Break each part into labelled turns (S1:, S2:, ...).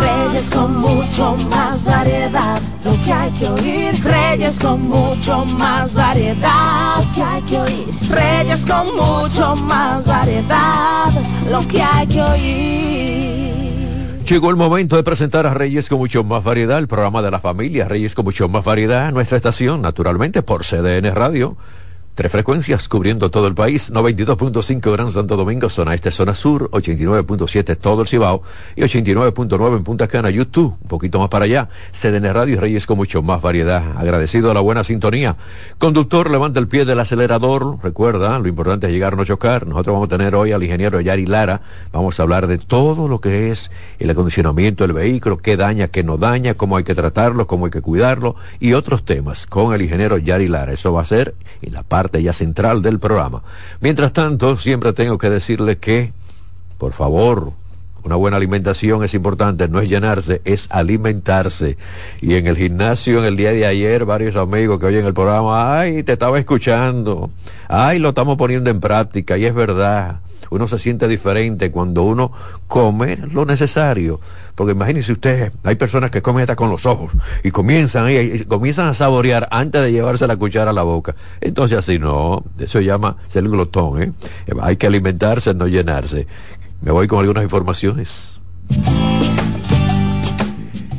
S1: Reyes con mucho más variedad. Lo que hay que oír. Reyes con mucho más variedad. Lo que hay que oír. Reyes con mucho más variedad. Lo que hay que oír.
S2: Llegó el momento de presentar a Reyes con mucho más variedad, el programa de la familia Reyes con mucho más variedad, nuestra estación, naturalmente, por CDN Radio. Tres frecuencias cubriendo todo el país, 92.5 Gran Santo Domingo, zona este, zona sur, 89.7 todo el Cibao y 89.9 en Punta Cana, YouTube, un poquito más para allá, CDN Radio y Reyes con mucho más variedad. Agradecido a la buena sintonía. Conductor, levanta el pie del acelerador, recuerda, lo importante es llegar no chocar. Nosotros vamos a tener hoy al ingeniero Yari Lara, vamos a hablar de todo lo que es el acondicionamiento del vehículo, qué daña, qué no daña, cómo hay que tratarlo, cómo hay que cuidarlo y otros temas con el ingeniero Yari Lara. Eso va a ser en la parte ya central del programa. Mientras tanto, siempre tengo que decirle que, por favor, una buena alimentación es importante, no es llenarse, es alimentarse. Y en el gimnasio, en el día de ayer, varios amigos que oyen el programa, ay, te estaba escuchando, ay, lo estamos poniendo en práctica, y es verdad. Uno se siente diferente cuando uno come lo necesario. Porque imagínense ustedes, hay personas que comen hasta con los ojos y comienzan, y, comienzan a saborear antes de llevarse la cuchara a la boca. Entonces así no, eso se llama ser glotón, ¿eh? Hay que alimentarse, no llenarse. Me voy con algunas informaciones.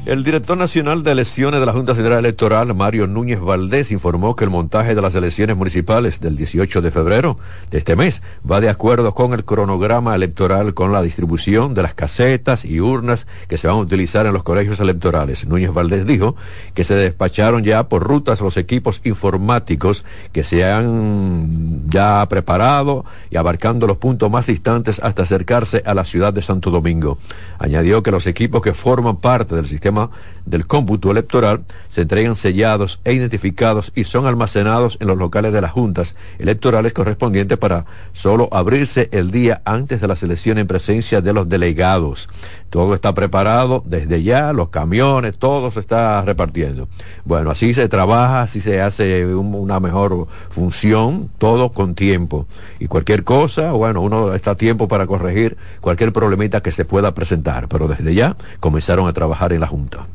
S2: El director nacional de elecciones de la Junta Central Electoral, Mario Núñez Valdés, informó que el montaje de las elecciones municipales del 18 de febrero de este mes va de acuerdo con el cronograma electoral con la distribución de las casetas y urnas que se van a utilizar en los colegios electorales. Núñez Valdés dijo que se despacharon ya por rutas los equipos informáticos que se han ya preparado y abarcando los puntos más distantes hasta acercarse a la ciudad de Santo Domingo. Añadió que los equipos que forman parte del sistema del cómputo electoral se entregan sellados e identificados y son almacenados en los locales de las juntas electorales correspondientes para solo abrirse el día antes de la selección en presencia de los delegados. Todo está preparado desde ya, los camiones, todo se está repartiendo. Bueno, así se trabaja, así se hace una mejor función, todo con tiempo. Y cualquier cosa, bueno, uno está a tiempo para corregir cualquier problemita que se pueda presentar, pero desde ya comenzaron a trabajar en la Junta.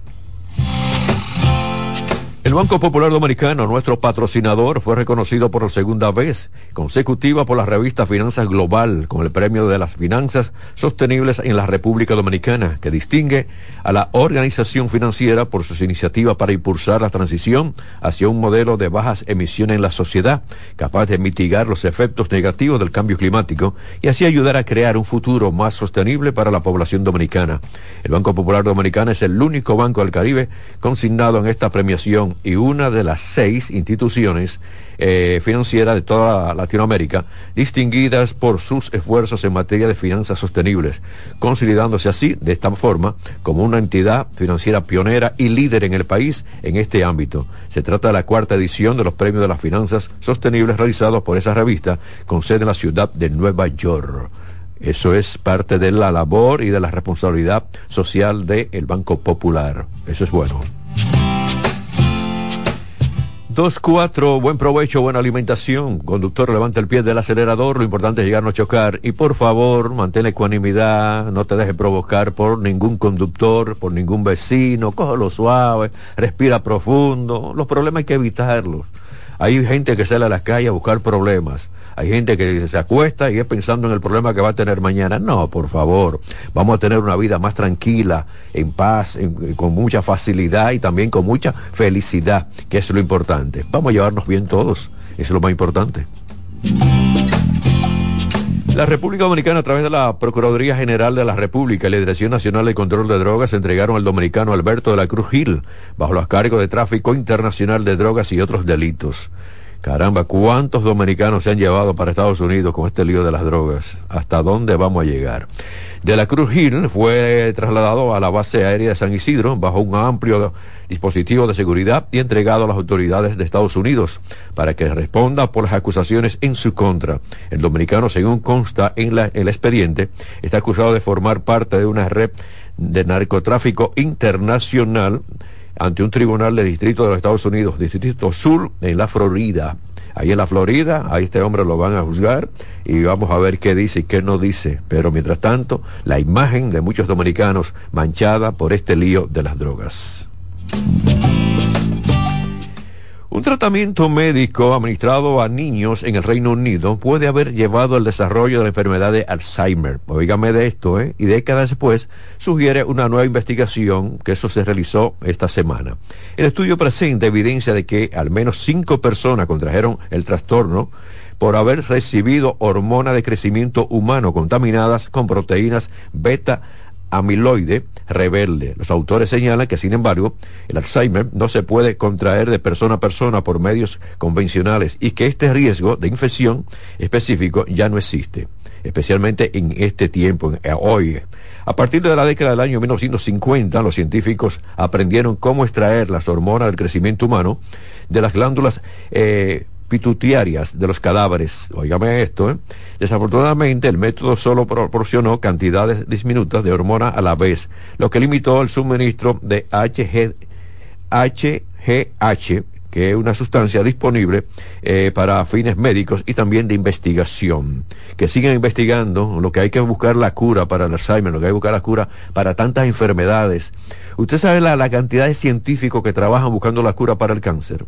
S2: El Banco Popular Dominicano, nuestro patrocinador, fue reconocido por segunda vez consecutiva por la revista Finanzas Global con el premio de las finanzas sostenibles en la República Dominicana, que distingue a la organización financiera por sus iniciativas para impulsar la transición hacia un modelo de bajas emisiones en la sociedad, capaz de mitigar los efectos negativos del cambio climático y así ayudar a crear un futuro más sostenible para la población dominicana. El Banco Popular Dominicano es el único banco del Caribe consignado en esta premiación y una de las seis instituciones eh, financieras de toda Latinoamérica distinguidas por sus esfuerzos en materia de finanzas sostenibles, consolidándose así, de esta forma, como una entidad financiera pionera y líder en el país en este ámbito. Se trata de la cuarta edición de los premios de las finanzas sostenibles realizados por esa revista con sede en la ciudad de Nueva York. Eso es parte de la labor y de la responsabilidad social del Banco Popular. Eso es bueno. Dos, cuatro, buen provecho, buena alimentación. Conductor, levanta el pie del acelerador. Lo importante es llegar no chocar. Y por favor, mantén ecuanimidad. No te dejes provocar por ningún conductor, por ningún vecino. Cógelo suave. Respira profundo. Los problemas hay que evitarlos. Hay gente que sale a las calles a buscar problemas. Hay gente que se acuesta y es pensando en el problema que va a tener mañana. No, por favor, vamos a tener una vida más tranquila, en paz, con mucha facilidad y también con mucha felicidad, que es lo importante. Vamos a llevarnos bien todos, es lo más importante. La República Dominicana, a través de la Procuraduría General de la República y la Dirección Nacional de Control de Drogas, entregaron al dominicano Alberto de la Cruz Gil bajo los cargos de tráfico internacional de drogas y otros delitos. Caramba, ¿cuántos dominicanos se han llevado para Estados Unidos con este lío de las drogas? ¿Hasta dónde vamos a llegar? De la Cruz Hill fue trasladado a la base aérea de San Isidro bajo un amplio dispositivo de seguridad y entregado a las autoridades de Estados Unidos para que responda por las acusaciones en su contra. El dominicano, según consta en el expediente, está acusado de formar parte de una red de narcotráfico internacional ante un tribunal de distrito de los Estados Unidos, Distrito Sur, en la Florida. Ahí en la Florida, a este hombre lo van a juzgar y vamos a ver qué dice y qué no dice. Pero mientras tanto, la imagen de muchos dominicanos manchada por este lío de las drogas. Un tratamiento médico administrado a niños en el Reino Unido puede haber llevado al desarrollo de la enfermedad de Alzheimer. Oígame de esto, ¿eh? Y décadas después sugiere una nueva investigación que eso se realizó esta semana. El estudio presenta evidencia de que al menos cinco personas contrajeron el trastorno por haber recibido hormonas de crecimiento humano contaminadas con proteínas beta amiloide rebelde. Los autores señalan que, sin embargo, el Alzheimer no se puede contraer de persona a persona por medios convencionales y que este riesgo de infección específico ya no existe, especialmente en este tiempo, eh, hoy. A partir de la década del año 1950, los científicos aprendieron cómo extraer las hormonas del crecimiento humano de las glándulas eh, de los cadáveres. Óigame esto, ¿eh? Desafortunadamente, el método solo proporcionó cantidades diminutas de hormona a la vez, lo que limitó el suministro de HG, HGH, que es una sustancia disponible eh, para fines médicos y también de investigación. Que sigan investigando, lo que hay que buscar la cura para el Alzheimer, lo que hay que buscar la cura para tantas enfermedades. Usted sabe la cantidad de científicos que trabajan buscando la cura para el cáncer.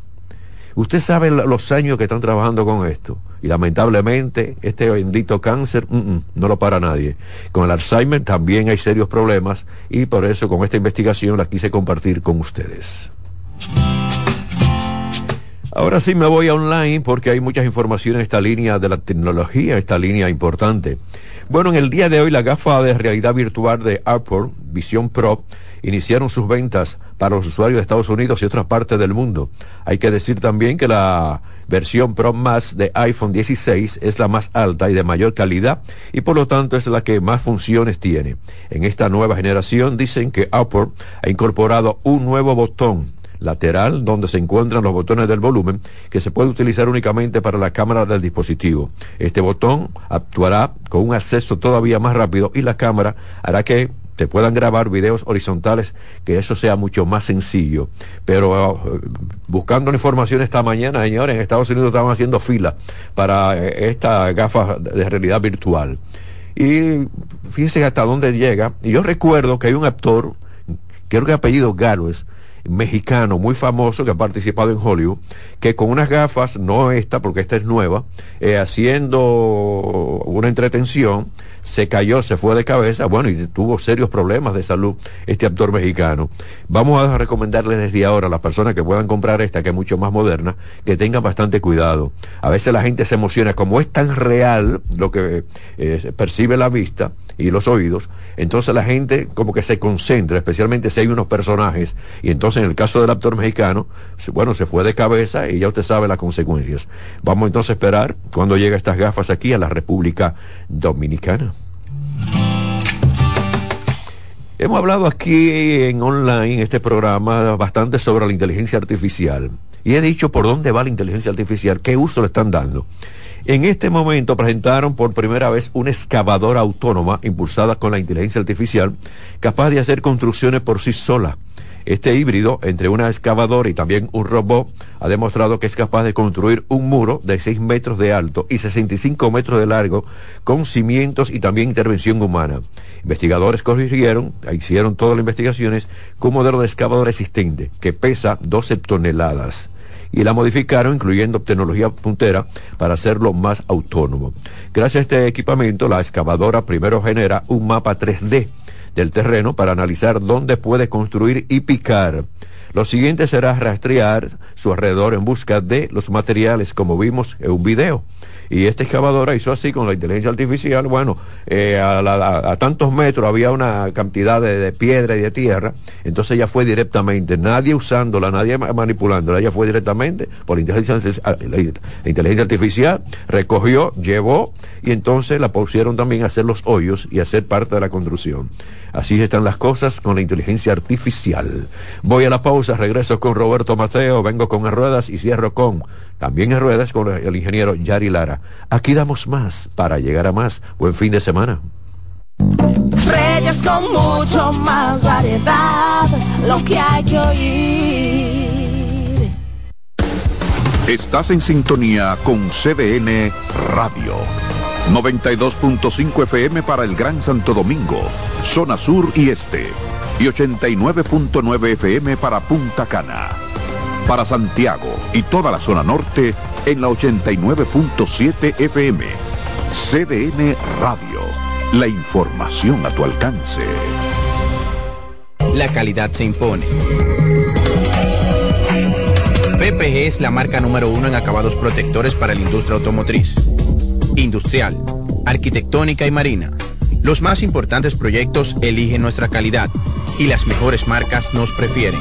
S2: Usted sabe los años que están trabajando con esto. Y lamentablemente, este bendito cáncer mm, mm, no lo para nadie. Con el Alzheimer también hay serios problemas y por eso con esta investigación la quise compartir con ustedes. Ahora sí me voy a online porque hay muchas informaciones en esta línea de la tecnología, esta línea importante. Bueno, en el día de hoy la gafa de realidad virtual de Apple, Vision Pro, iniciaron sus ventas para los usuarios de Estados Unidos y otras partes del mundo. Hay que decir también que la versión Pro Max de iPhone 16 es la más alta y de mayor calidad y por lo tanto es la que más funciones tiene. En esta nueva generación dicen que Apple ha incorporado un nuevo botón lateral donde se encuentran los botones del volumen que se puede utilizar únicamente para la cámara del dispositivo. Este botón actuará con un acceso todavía más rápido y la cámara hará que te puedan grabar videos horizontales, que eso sea mucho más sencillo. Pero uh, buscando la información esta mañana, señores, en Estados Unidos estaban haciendo fila para eh, esta gafa de realidad virtual. Y fíjense hasta dónde llega. Y yo recuerdo que hay un actor, creo que apellido Galo mexicano muy famoso que ha participado en Hollywood, que con unas gafas, no esta, porque esta es nueva, eh, haciendo una entretención, se cayó, se fue de cabeza, bueno, y tuvo serios problemas de salud este actor mexicano. Vamos a recomendarles desde ahora a las personas que puedan comprar esta, que es mucho más moderna, que tengan bastante cuidado. A veces la gente se emociona, como es tan real lo que eh, percibe la vista y los oídos, entonces la gente como que se concentra, especialmente si hay unos personajes, y entonces en el caso del actor mexicano, bueno, se fue de cabeza y ya usted sabe las consecuencias. Vamos entonces a esperar cuando lleguen estas gafas aquí a la República Dominicana. Hemos hablado aquí en online, este programa, bastante sobre la inteligencia artificial. Y he dicho por dónde va la inteligencia artificial, qué uso le están dando. En este momento presentaron por primera vez una excavadora autónoma impulsada con la inteligencia artificial, capaz de hacer construcciones por sí sola. Este híbrido entre una excavadora y también un robot ha demostrado que es capaz de construir un muro de 6 metros de alto y 65 metros de largo con cimientos y también intervención humana. Investigadores corrigieron, hicieron todas las investigaciones con un modelo de excavadora existente que pesa 12 toneladas y la modificaron incluyendo tecnología puntera para hacerlo más autónomo. Gracias a este equipamiento, la excavadora primero genera un mapa 3D del terreno para analizar dónde puede construir y picar. Lo siguiente será rastrear su alrededor en busca de los materiales como vimos en un video. Y esta excavadora hizo así con la inteligencia artificial, bueno, eh, a, tantos metros había una cantidad de, piedra y de tierra, entonces ella fue directamente, nadie usándola, nadie manipulándola, ella fue directamente por la inteligencia, la inteligencia artificial, recogió, llevó y entonces la pusieron también a hacer los hoyos y a ser parte de la construcción. Así están las cosas con la inteligencia artificial. Voy a la pausa, regreso con Roberto Mateo, vengo con ruedas y cierro con también en ruedas con el ingeniero Yari Lara. Aquí damos más para llegar a más. Buen fin de semana.
S1: Reyes con mucho más variedad, lo que hay que oír.
S3: Estás en sintonía con CDN Radio. 92.5 FM para el Gran Santo Domingo, zona sur y este. Y 89.9 FM para Punta Cana para Santiago y toda la zona norte en la 89.7 FM. CDN Radio. La información a tu alcance.
S4: La calidad se impone. PPG es la marca número uno en acabados protectores para la industria automotriz, industrial, arquitectónica y marina. Los más importantes proyectos eligen nuestra calidad y las mejores marcas nos prefieren.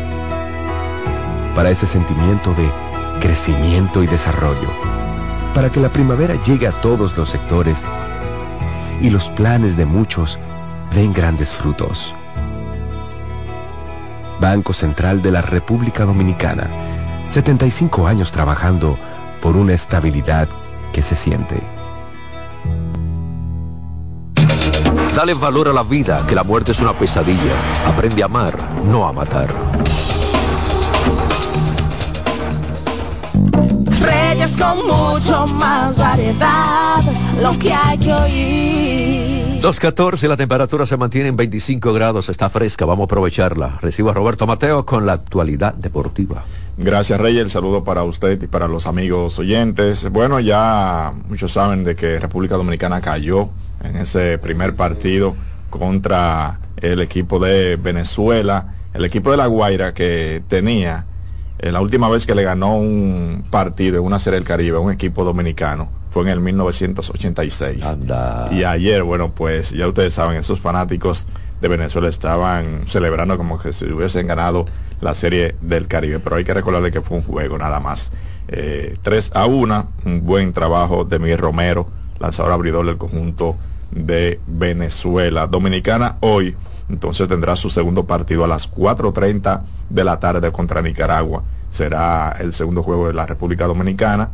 S5: Para ese sentimiento de crecimiento y desarrollo. Para que la primavera llegue a todos los sectores y los planes de muchos den grandes frutos. Banco Central de la República Dominicana. 75 años trabajando por una estabilidad que se siente.
S2: Dale valor a la vida, que la muerte es una pesadilla. Aprende a amar, no a matar.
S1: Reyes con mucho más variedad, lo que hay que oír.
S2: 2.14, la temperatura se mantiene en 25 grados, está fresca, vamos a aprovecharla. Recibo a Roberto Mateo con la actualidad deportiva.
S6: Gracias Reyes, el saludo para usted y para los amigos oyentes. Bueno, ya muchos saben de que República Dominicana cayó en ese primer partido contra el equipo de Venezuela, el equipo de La Guaira que tenía eh, la última vez que le ganó un partido en una serie del Caribe a un equipo dominicano fue en el 1986. Y ayer, bueno, pues ya ustedes saben, esos fanáticos de Venezuela estaban celebrando como que si hubiesen ganado la serie del Caribe. Pero hay que recordarle que fue un juego nada más. 3 a 1, un buen trabajo de Miguel Romero, lanzador abridor del conjunto de Venezuela. Dominicana hoy entonces tendrá su segundo partido a las 4.30 de la tarde contra Nicaragua. Será el segundo juego de la República Dominicana,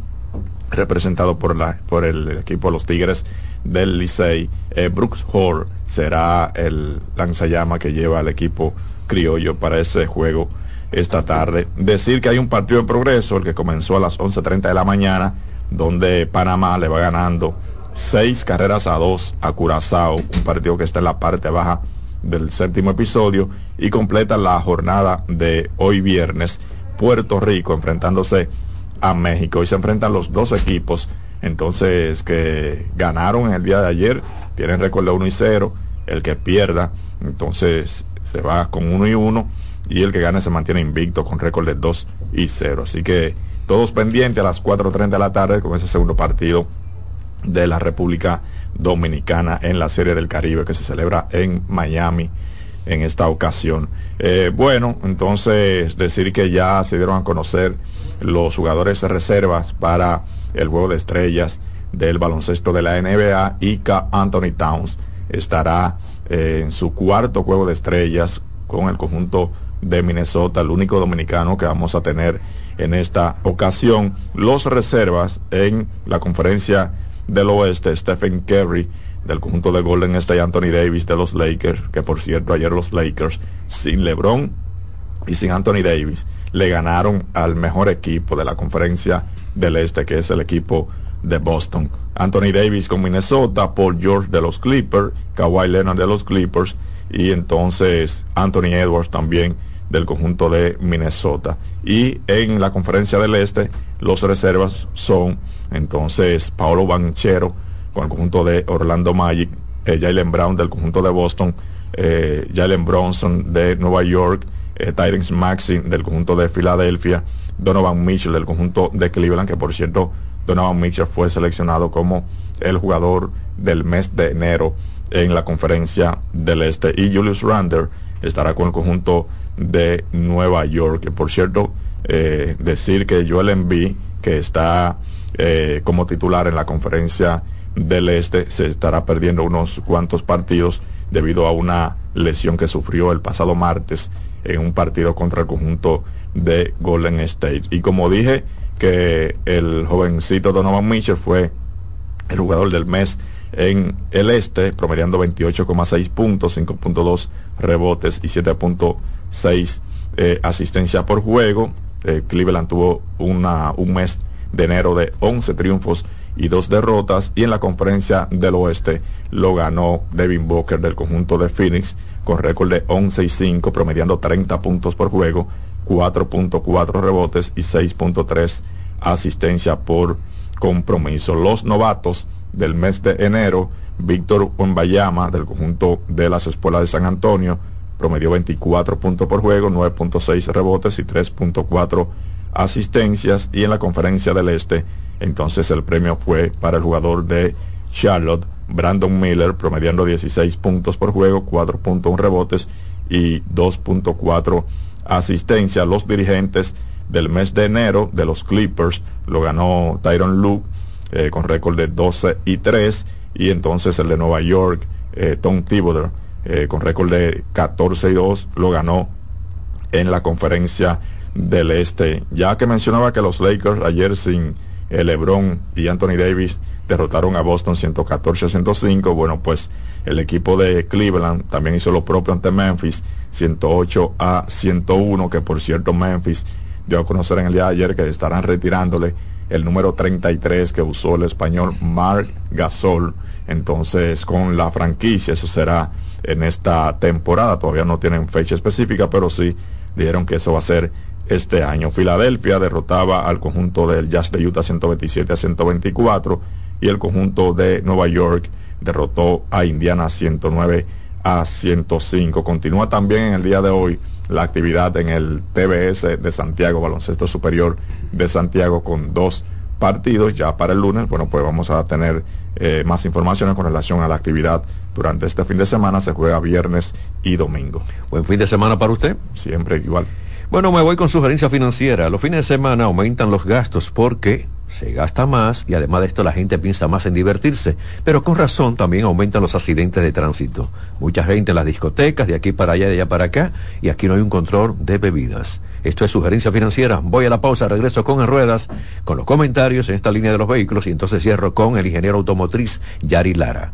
S6: representado por, la, por el equipo de los Tigres del Licey. Eh, Brooks Hall será el lanzallama que lleva al equipo criollo para ese juego esta tarde. Decir que hay un partido en progreso, el que comenzó a las 11.30 de la mañana, donde Panamá le va ganando seis carreras a dos a Curazao, un partido que está en la parte baja del séptimo episodio y completa la jornada de hoy viernes Puerto Rico enfrentándose a México. Y se enfrentan los dos equipos entonces que ganaron en el día de ayer tienen récord de 1 y 0 el que pierda entonces se va con 1 y 1 y el que gane se mantiene invicto con récord de 2 y 0 así que todos pendientes a las 4.30 de la tarde con ese segundo partido de la República Dominicana en la Serie del Caribe que se celebra en Miami en esta ocasión. Eh, bueno, entonces decir que ya se dieron a conocer los jugadores de reservas para el juego de estrellas del baloncesto de la NBA y Anthony Towns estará eh, en su cuarto juego de estrellas con el conjunto de Minnesota, el único dominicano que vamos a tener en esta ocasión. Los reservas en la conferencia del oeste, Stephen Curry del conjunto de Golden State, Anthony Davis de los Lakers, que por cierto ayer los Lakers sin LeBron y sin Anthony Davis le ganaron al mejor equipo de la conferencia del este, que es el equipo de Boston. Anthony Davis con Minnesota, Paul George de los Clippers, Kawhi Leonard de los Clippers y entonces Anthony Edwards también del conjunto de Minnesota. Y en la conferencia del este, los reservas son entonces Paolo Banchero con el conjunto de Orlando Magic, eh, Jalen Brown del conjunto de Boston, eh, Jalen Bronson de Nueva York, eh, Maxin del conjunto de Filadelfia, Donovan Mitchell del conjunto de Cleveland, que por cierto Donovan Mitchell fue seleccionado como el jugador del mes de enero en la conferencia del este y Julius Rander estará con el conjunto de Nueva York. Que por cierto, eh, decir que Joel Embiid, que está eh, como titular en la conferencia del Este, se estará perdiendo unos cuantos partidos debido a una lesión que sufrió el pasado martes en un partido contra el conjunto de Golden State. Y como dije, que el jovencito Donovan Mitchell fue el jugador del mes en el este, promediando 28,6 puntos, 5.2 rebotes y 7.6 eh, asistencia por juego. Eh, Cleveland tuvo una, un mes de enero de 11 triunfos y dos derrotas y en la conferencia del oeste lo ganó Devin Booker del conjunto de Phoenix con récord de 11 y 5 promediando 30 puntos por juego 4.4 rebotes y 6.3 asistencia por compromiso. Los novatos del mes de enero Víctor Wembayama del conjunto de las escuelas de San Antonio promedió 24 puntos por juego, 9.6 rebotes y 3.4 asistencias. Y en la conferencia del Este, entonces el premio fue para el jugador de Charlotte, Brandon Miller, promediando 16 puntos por juego, 4.1 rebotes y 2.4 asistencias. Los dirigentes del mes de enero de los Clippers lo ganó Tyron Luke eh, con récord de 12 y 3 y entonces el de Nueva York, eh, Tom Thibodeau, eh, con récord de 14 y 2, lo ganó en la conferencia del Este. Ya que mencionaba que los Lakers ayer sin LeBron y Anthony Davis derrotaron a Boston 114 a 105, bueno, pues el equipo de Cleveland también hizo lo propio ante Memphis 108 a 101, que por cierto Memphis dio a conocer en el día de ayer que estarán retirándole el número 33 que usó el español Marc Gasol. Entonces, con la franquicia, eso será en esta temporada. Todavía no tienen fecha específica, pero sí dijeron que eso va a ser este año. Filadelfia derrotaba al conjunto del Jazz de Utah 127 a 124 y el conjunto de Nueva York derrotó a Indiana 109 a 105. Continúa también en el día de hoy la actividad en el TBS de Santiago, Baloncesto Superior de Santiago, con dos partidos. Ya para el lunes, bueno, pues vamos a tener eh, más informaciones con relación a la actividad durante este fin de semana. Se juega viernes y domingo.
S2: Buen fin de semana para usted.
S6: Siempre igual.
S2: Bueno, me voy con sugerencia financiera. Los fines de semana aumentan los gastos porque se gasta más y además de esto la gente piensa más en divertirse. Pero con razón también aumentan los accidentes de tránsito. Mucha gente en las discotecas, de aquí para allá, de allá para acá, y aquí no hay un control de bebidas. Esto es sugerencia financiera. Voy a la pausa, regreso con en ruedas, con los comentarios en esta línea de los vehículos y entonces cierro con el ingeniero automotriz Yari Lara.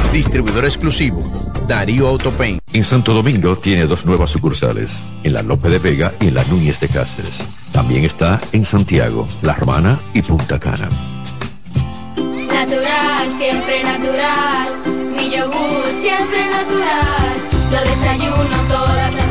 S4: Distribuidor exclusivo, Darío Autopain.
S2: En Santo Domingo tiene dos nuevas sucursales, en la Lope de Vega y en la Núñez de Cáceres. También está en Santiago, La Romana y Punta Cana.
S7: Natural, siempre natural. Mi yogur, siempre natural. Lo desayuno todas las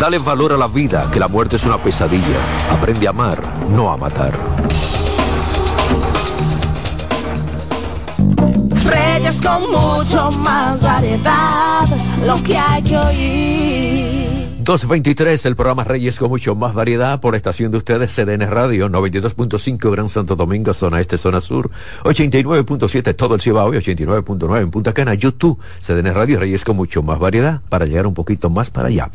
S2: Dale valor a la vida, que la muerte es una pesadilla. Aprende a amar, no a matar.
S1: Reyes con mucho más variedad, lo que hay que oír.
S2: 223, el programa Reyes con mucho más variedad por estación de ustedes, CDN Radio, 92.5 Gran Santo Domingo, zona este, zona sur, 89.7 todo el Cibao y 89.9 en Punta Cana, YouTube, CDN Radio, Reyes con mucho más variedad, para llegar un poquito más para allá.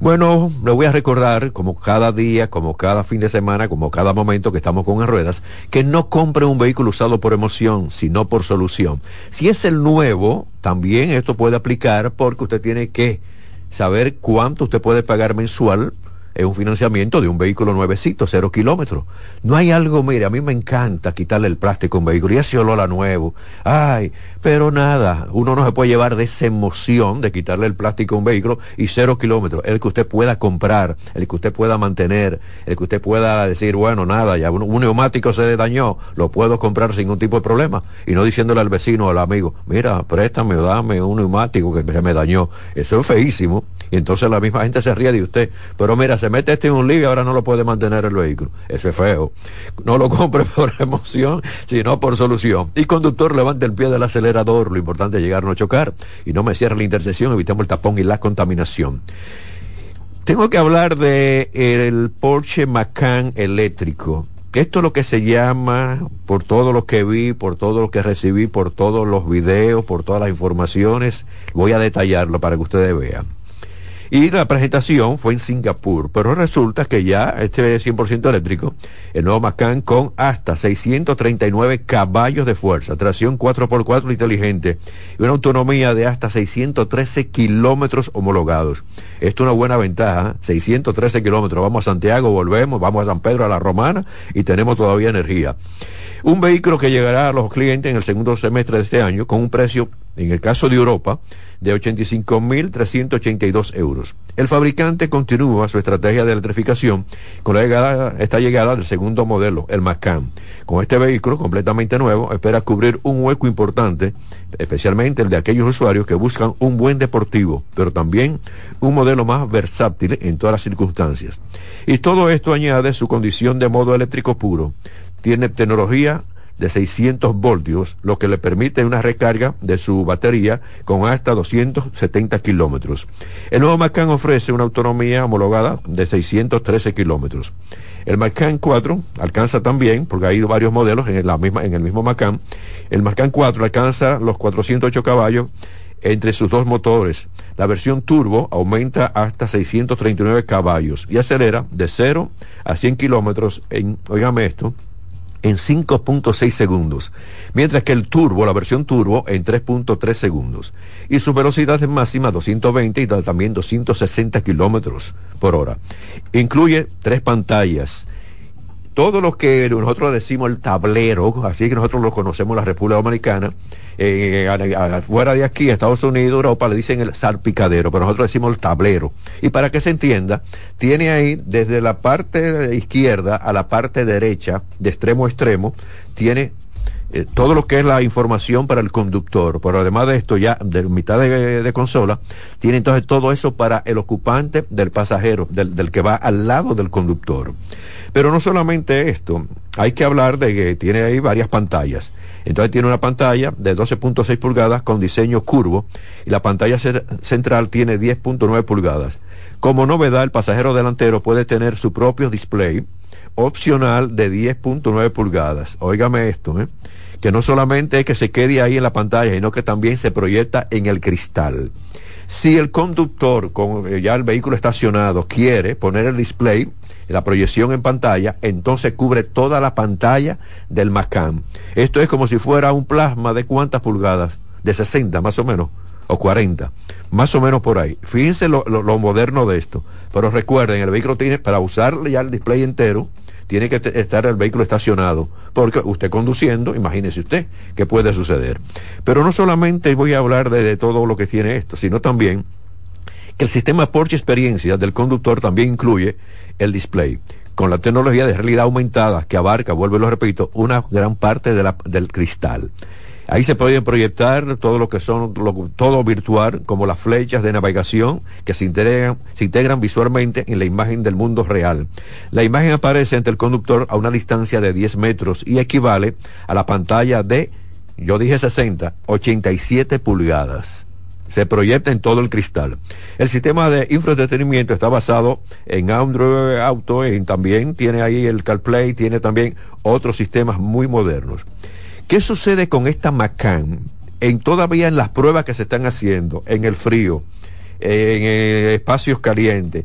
S2: Bueno, le voy a recordar, como cada día, como cada fin de semana, como cada momento que estamos con en ruedas, que no compre un vehículo usado por emoción, sino por solución. Si es el nuevo, también esto puede aplicar porque usted tiene que saber cuánto usted puede pagar mensual en un financiamiento de un vehículo nuevecito, cero kilómetros. No hay algo, mire, a mí me encanta quitarle el plástico a un vehículo y ese olor a nuevo. Ay, pero nada, uno no se puede llevar de esa emoción de quitarle el plástico a un vehículo y cero kilómetros. El que usted pueda comprar, el que usted pueda mantener, el que usted pueda decir, bueno, nada, ya un, un neumático se dañó, lo puedo comprar sin ningún tipo de problema. Y no diciéndole al vecino o al amigo, mira, préstame o dame un neumático que se me dañó. Eso es feísimo. Y entonces la misma gente se ríe de usted. Pero mira, se se mete este en un lío y ahora no lo puede mantener el vehículo. Eso es feo. No lo compre por emoción, sino por solución. Y conductor, levante el pie del acelerador. Lo importante es llegar a no chocar y no me cierre la intersección, evitemos el tapón y la contaminación. Tengo que hablar de el Porsche Macan eléctrico. Esto es lo que se llama, por todo lo que vi, por todo lo que recibí, por todos los videos, por todas las informaciones, voy a detallarlo para que ustedes vean. Y la presentación fue en Singapur, pero resulta que ya este 100% eléctrico, el nuevo Macan con hasta 639 caballos de fuerza, tracción 4x4 inteligente y una autonomía de hasta 613 kilómetros homologados. Esto es una buena ventaja, 613 kilómetros. Vamos a Santiago, volvemos, vamos a San Pedro, a la Romana y tenemos todavía energía. Un vehículo que llegará a los clientes en el segundo semestre de este año con un precio, en el caso de Europa, de 85.382 euros. El fabricante continúa su estrategia de electrificación con la llegada, esta llegada del segundo modelo, el Macan. Con este vehículo completamente nuevo, espera cubrir un hueco importante, especialmente el de aquellos usuarios que buscan un buen deportivo, pero también un modelo más versátil en todas las circunstancias. Y todo esto añade su condición de modo eléctrico puro. Tiene tecnología de 600 voltios, lo que le permite una recarga de su batería con hasta 270 kilómetros. El nuevo Macan ofrece una autonomía homologada de 613 kilómetros. El Macan 4 alcanza también, porque hay varios modelos en, la misma, en el mismo Macan, el Macan 4 alcanza los 408 caballos entre sus dos motores. La versión turbo aumenta hasta 639 caballos y acelera de 0 a 100 kilómetros en, esto, en 5.6 segundos, mientras que el turbo, la versión turbo, en 3.3 segundos. Y su velocidad es máxima 220 y también 260 kilómetros por hora. Incluye tres pantallas todo lo que nosotros decimos el tablero, así que nosotros lo conocemos en la República Dominicana, eh, fuera de aquí, Estados Unidos, Europa, le dicen el salpicadero, pero nosotros decimos el tablero. Y para que se entienda, tiene ahí desde la parte izquierda a la parte derecha, de extremo a extremo, tiene eh, todo lo que es la información para el conductor, pero además de esto ya de mitad de, consola, tiene entonces todo eso para el ocupante del pasajero, del, del, que va al lado del conductor. Pero no solamente esto, hay que hablar de que tiene ahí varias pantallas. Entonces tiene una pantalla de 12.6 pulgadas con diseño curvo y la pantalla central tiene 10.9 pulgadas. Como novedad, el pasajero delantero puede tener su propio display opcional de 10.9 pulgadas. Óigame esto, ¿eh? que no solamente es que se quede ahí en la pantalla, sino que también se proyecta en el cristal. Si el conductor, con eh, ya el vehículo estacionado, quiere poner el display, la proyección en pantalla, entonces cubre toda la pantalla del Macan. Esto es como si fuera un plasma de cuántas pulgadas, de 60 más o menos, o 40, más o menos por ahí. Fíjense lo, moderno de esto. Pero recuerden, el vehículo tiene, para usar ya el display entero, tiene que estar el vehículo estacionado, porque usted conduciendo, imagínese usted qué puede suceder. Pero no solamente voy a hablar de, todo lo que tiene esto, sino también que el sistema Porsche Experiencia del conductor también incluye el display con la tecnología de realidad aumentada que abarca, vuelvo y lo repito, una gran parte del cristal. Ahí se puede proyectar todo lo que son, todo virtual, como las flechas de navegación que se integran, se integran visualmente en la imagen del mundo real. La imagen aparece ante el conductor a una distancia de 10 metros y equivale a la pantalla de, yo dije 60, 87 pulgadas se proyecta en todo el cristal. El sistema de infraentretenimiento está basado en Android Auto y también tiene ahí el CarPlay, tiene también otros sistemas muy modernos. ¿Qué sucede con esta Macan en todavía en las pruebas que se están haciendo, en el frío, en espacios calientes,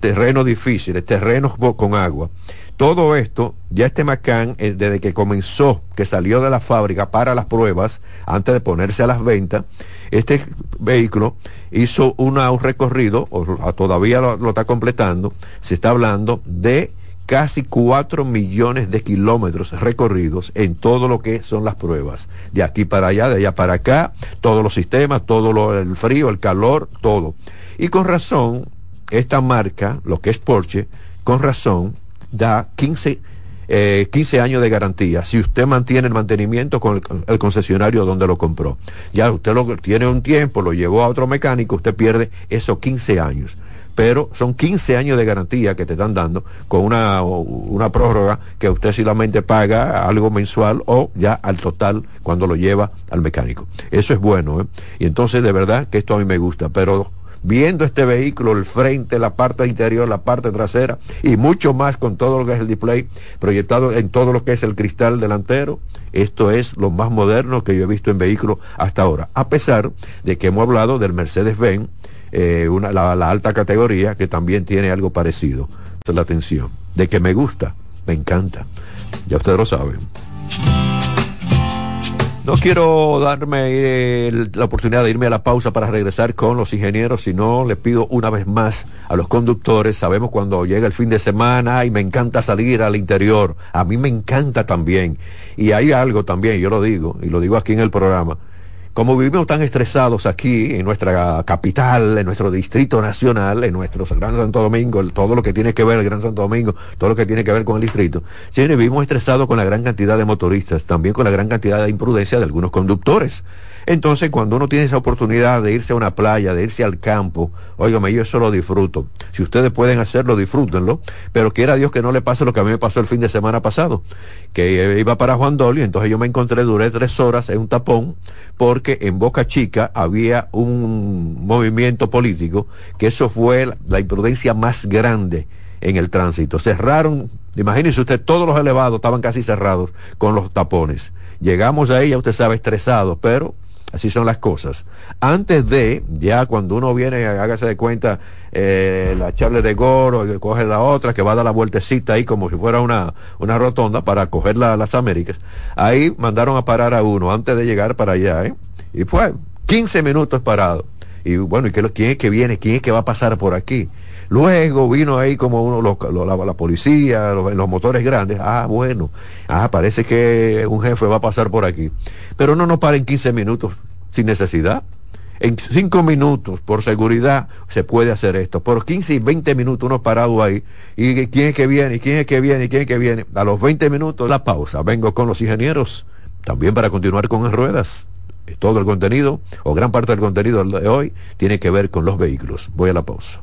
S2: terrenos difíciles, terrenos con agua? Todo esto, ya este Macan, eh, desde que comenzó, que salió de la fábrica para las pruebas, antes de ponerse a las ventas, este vehículo hizo una, un recorrido, o todavía lo está completando, se está hablando de casi 4 millones de kilómetros recorridos en todo lo que son las pruebas. De aquí para allá, de allá para acá, todos los sistemas, todo lo, el frío, el calor, todo. Y con razón, esta marca, lo que es Porsche, con razón, da 15, eh, 15 años de garantía si usted mantiene el mantenimiento con el, el, concesionario donde lo compró. Ya usted lo tiene un tiempo, lo llevó a otro mecánico, usted pierde esos 15 años pero son 15 años de garantía que te están dando con una, una prórroga que usted solamente paga algo mensual o ya al total cuando lo lleva al mecánico. Eso es bueno, ¿eh? Y entonces de verdad que esto a mí me gusta, pero viendo este vehículo, el frente, la parte interior, la parte trasera y mucho más con todo lo que es el display proyectado en todo lo que es el cristal delantero. Esto es lo más moderno que yo he visto en vehículos hasta ahora, a pesar de que hemos hablado del Mercedes-Benz, eh, la, la alta categoría, que también tiene algo parecido. Esa es la atención. De que me gusta, me encanta. Ya ustedes lo saben. No quiero darme eh, la oportunidad de irme a la pausa para regresar con los ingenieros, sino le pido una vez más a los conductores, sabemos cuando llega el fin de semana y me encanta salir al interior, a mí me encanta también. Y hay algo también, yo lo digo, y lo digo aquí en el programa, como vivimos tan estresados aquí en nuestra capital, en nuestro distrito nacional, en nuestro Gran Santo Domingo, todo lo que tiene que ver el Gran Santo Domingo, todo lo que tiene que ver con el distrito, señores, vivimos estresados con la gran cantidad de motoristas, también con la gran cantidad de imprudencia de algunos conductores. Entonces, cuando uno tiene esa oportunidad de irse a una playa, de irse al campo, óigame, yo eso lo disfruto. Si ustedes pueden hacerlo, disfrútenlo, pero quiera Dios que no le pase lo que a mí me pasó el fin de semana pasado, que iba para Juan Dolio, entonces yo me encontré, duré tres horas en un tapón, porque en Boca Chica había un movimiento político, que eso fue la imprudencia más grande en el tránsito. Cerraron, imagínense usted, todos los elevados estaban casi cerrados con los tapones. Llegamos ahí, ya usted sabe, estresados, pero Así son las cosas. Antes de, ya cuando uno viene, hágase de cuenta, eh, la charla de Goro, y coge la otra, que va a dar la vueltecita ahí como si fuera una, una rotonda para coger las Américas. Ahí mandaron a parar a uno antes de llegar para allá, ¿eh? Y fue 15 minutos parado. Y bueno, ¿y qué, quién es que viene? ¿Quién es que va a pasar por aquí? Luego vino ahí como uno, la, policía, los, los, motores grandes. Ah, bueno. Ah, parece que un jefe va a pasar por aquí. Pero no nos paren 15 minutos sin necesidad. En 5 minutos, por seguridad, se puede hacer esto. Por 15 y 20 minutos uno parado ahí. ¿Y quién es que viene? ¿Y quién es que viene? ¿Y quién es que viene? A los 20 minutos, la pausa. Vengo con los ingenieros. También para continuar con las ruedas. Todo el contenido, o gran parte del contenido de hoy, tiene que ver con los vehículos. Voy a la pausa.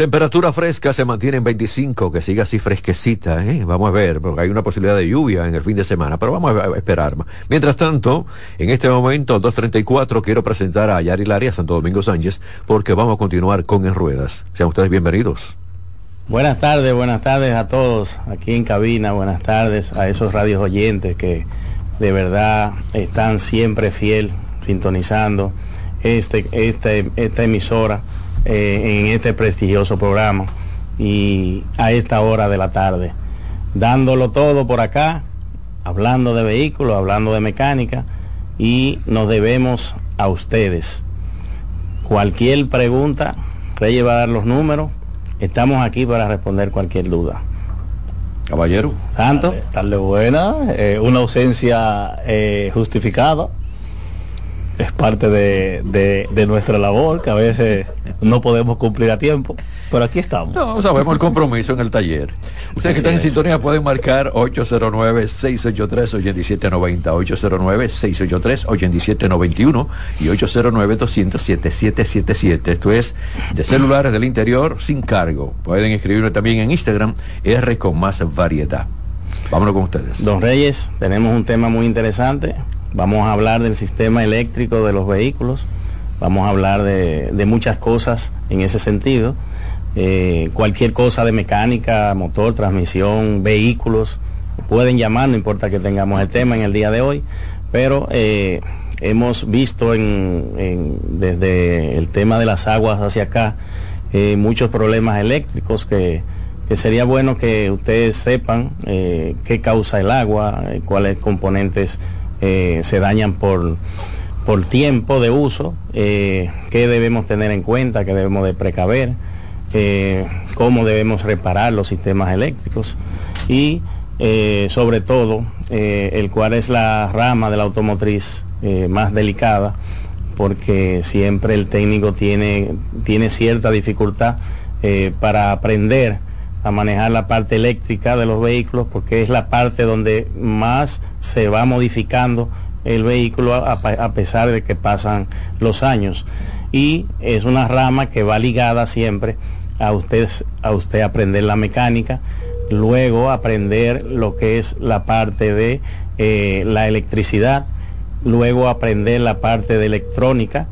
S2: Temperatura fresca se mantiene en 25, que siga así fresquecita. ¿eh? Vamos a ver, porque hay una posibilidad de lluvia en el fin de semana, pero vamos a esperar. Mientras tanto, en este momento, 2.34, quiero presentar a Yari Laria, Santo Domingo Sánchez, porque vamos a continuar con En Ruedas. Sean ustedes bienvenidos.
S8: Buenas tardes, buenas tardes a todos aquí en cabina, buenas tardes a esos radios oyentes que de verdad están siempre fiel sintonizando este, este, esta emisora eh, en este prestigioso programa y a esta hora de la tarde, dándolo todo por acá, hablando de vehículos, hablando de mecánica y nos debemos a ustedes. cualquier pregunta, Reyes va a dar los números. Estamos aquí para responder cualquier duda.
S2: Caballero.
S8: Santo.
S9: Darle buena, eh, una ausencia eh, justificada. Es parte de, de- de nuestra labor, que a veces no podemos cumplir a tiempo, pero aquí estamos.
S2: No, sabemos el compromiso en el taller. Ustedes que están en sintonía pueden marcar 809-683-8790, 809-683-8791 y 809-200-7777. Esto es de celulares del interior sin cargo. Pueden escribirme también en Instagram, R con más variedad. Vámonos con ustedes.
S8: Don Reyes, tenemos un tema muy interesante. Vamos a hablar del sistema eléctrico de los vehículos. Vamos a hablar de, muchas cosas en ese sentido. Eh, cualquier cosa de mecánica, motor, transmisión, vehículos, pueden llamar, no importa que tengamos el tema en el día de hoy, pero eh, hemos visto en- desde el tema de las aguas hacia acá eh, muchos problemas eléctricos que, que sería bueno que ustedes sepan qué causa el agua, cuáles componentes eh, se dañan por, por tiempo de uso, eh, qué debemos tener en cuenta, qué debemos de precaver, eh, cómo debemos reparar los sistemas eléctricos y sobre todo el cuál es la rama de la automotriz más delicada porque siempre el técnico tiene, tiene cierta dificultad para aprender a manejar la parte eléctrica de los vehículos porque es la parte donde más se va modificando el vehículo a, pesar de que pasan los años y es una rama que va ligada siempre a usted a usted aprender la mecánica luego aprender lo que es la parte de eh, la electricidad luego aprender la parte de electrónica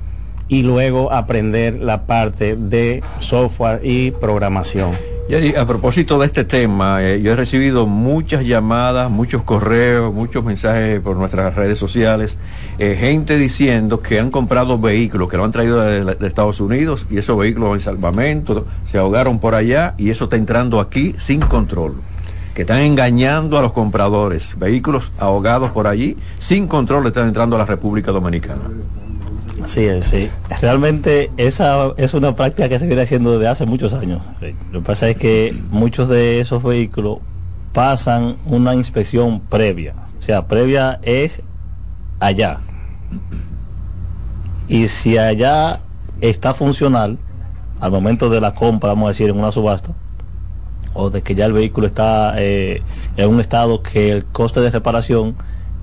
S8: y luego aprender la parte de software y programación.
S2: Yari, a propósito de este tema, eh, yo he recibido muchas llamadas, muchos correos, muchos mensajes por nuestras redes sociales, eh, gente diciendo que han comprado vehículos, que lo han traído de, de Estados Unidos y esos vehículos en salvamento, se ahogaron por allá y eso está entrando aquí sin control. Que están engañando a los compradores, vehículos ahogados por allí, sin control están entrando a la República Dominicana.
S8: Así es, sí.
S9: Realmente esa es una práctica que se viene haciendo desde hace muchos años. Lo que pasa es que muchos de esos vehículos pasan una inspección previa. O sea, previa es allá. Y si allá está funcional, al momento de la compra, vamos a decir, en una subasta, o de que ya el vehículo está eh, en un estado que el coste de reparación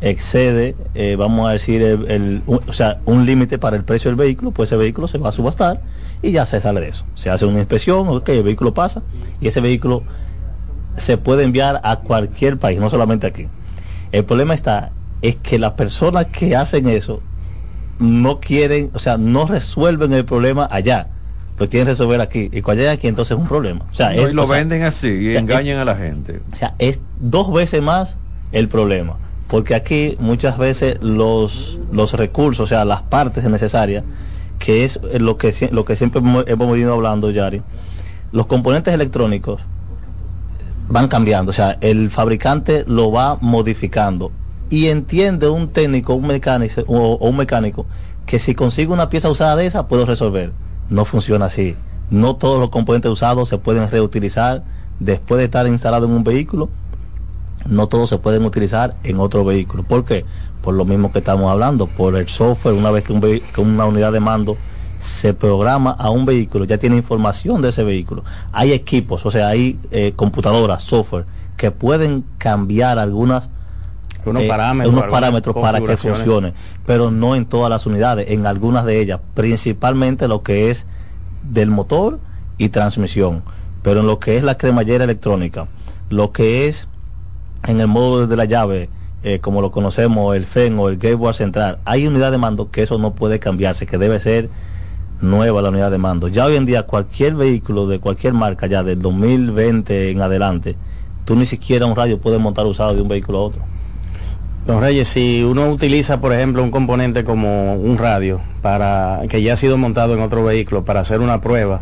S9: excede, eh, vamos a decir, el, el- un- o sea, un límite para el precio del vehículo, pues ese vehículo se va a subastar y ya se sale de eso. Se hace una inspección, ok, el vehículo pasa y ese vehículo se puede enviar a cualquier país, no solamente aquí. El problema está es que las personas que hacen eso no quieren, o sea, no resuelven el problema allá, lo quieren resolver aquí. Y cuando llegan aquí entonces es un problema. O sea,
S2: No,
S9: es-
S2: y lo
S9: o sea,
S2: venden así y
S9: o sea,
S2: engañan a la gente.
S9: o sea, es dos veces más el problema. Porque aquí muchas veces los, los recursos, o sea, las partes necesarias, que es lo que, lo que siempre hemos venido hablando, Yari, los componentes electrónicos van cambiando, o sea, el fabricante lo va modificando y entiende un técnico, un mecánico o, o un mecánico que si consigue una pieza usada de esa puedo resolver. No funciona así. No todos los componentes usados se pueden reutilizar después de estar instalado en un vehículo. No todos se pueden utilizar en otro vehículo. ¿Por qué? Por lo mismo que estamos hablando, por el software, una vez que, un que una unidad de mando se programa a un vehículo, ya tiene información de ese vehículo. Hay equipos, o sea, hay eh, computadoras, software, que pueden cambiar algunas
S8: Unos
S9: eh,
S8: parámetros,
S9: unos
S8: algunas
S9: parámetros para que funcione, pero no en todas las unidades, en algunas de ellas, principalmente lo que es del motor y transmisión, pero en lo que es la cremallera electrónica, lo que es en el modo de la llave, eh, como lo conocemos, el FEN o el gateway central, hay unidad de mando que eso no puede cambiarse, que debe ser nueva la unidad de mando. Ya hoy en día cualquier vehículo de cualquier marca, ya del 2020 en adelante, tú ni siquiera un radio puedes montar usado de un vehículo a otro.
S8: Don Reyes, si uno utiliza, por ejemplo, un componente como un radio para que ya ha sido montado en otro vehículo para hacer una prueba,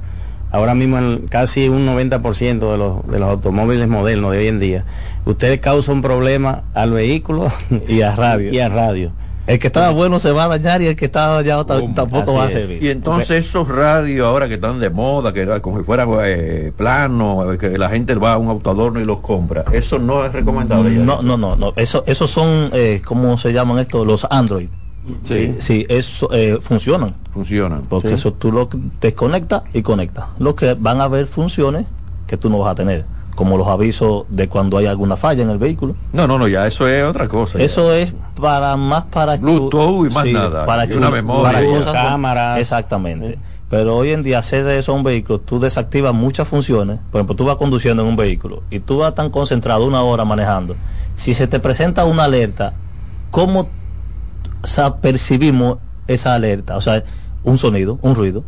S8: ahora mismo en casi un 90% de los, de los automóviles modernos de hoy en día, usted causa un problema al vehículo
S9: y a radio.
S8: Y a radio.
S9: El que estaba bueno se va a dañar y el que estaba dañado ta- tampoco va a servir.
S2: Y entonces esos radios ahora que están de moda, que era como si fuera eh, plano, que la gente va a un autoadorno y los compra, eso no es recomendable. ya.
S9: No, no, no, no. Eso, esos son, eh, ¿cómo se llaman estos? Los Android.
S2: Sí.
S9: Sí, eso eh, funcionan.
S2: Funcionan.
S9: Porque
S2: Sí.
S9: eso tú lo desconectas y conectas. Lo que van a haber funciones que tú no vas a tener, como los avisos de cuando hay alguna falla en el vehículo.
S2: No, no, no, ya eso es otra cosa. ya.
S9: Eso es para más para
S2: Bluetooth y más nada.
S9: Para
S2: Y una memoria
S9: para cosas cámaras. Exactamente. Pero hoy en día hacer eso a un vehículo, tú desactivas muchas funciones. Por ejemplo, tú vas conduciendo en un vehículo y tú vas tan concentrado una hora manejando. Si se te presenta una alerta, ¿cómo o sea, percibimos esa alerta? O sea, un sonido, un ruido.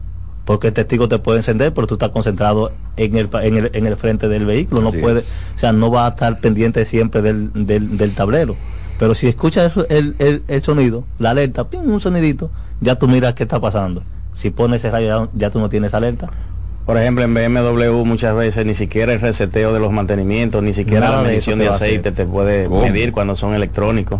S9: Porque el testigo te puede encender, pero tú estás concentrado en el, en el, en el frente del vehículo. No
S2: Así
S9: puede,
S2: es.
S9: o sea, no va a estar pendiente siempre del, del, del tablero. Pero si escuchas el, el, el sonido, la alerta, ping, un sonidito, ya tú miras qué está pasando. Si pones ese rayo, ya, ya tú no tienes alerta.
S8: Por ejemplo, en BMW muchas veces ni siquiera el reseteo de los mantenimientos, ni siquiera
S9: Nada
S8: la medición de aceite te puede
S2: ¿Cómo?
S8: medir cuando son electrónicos.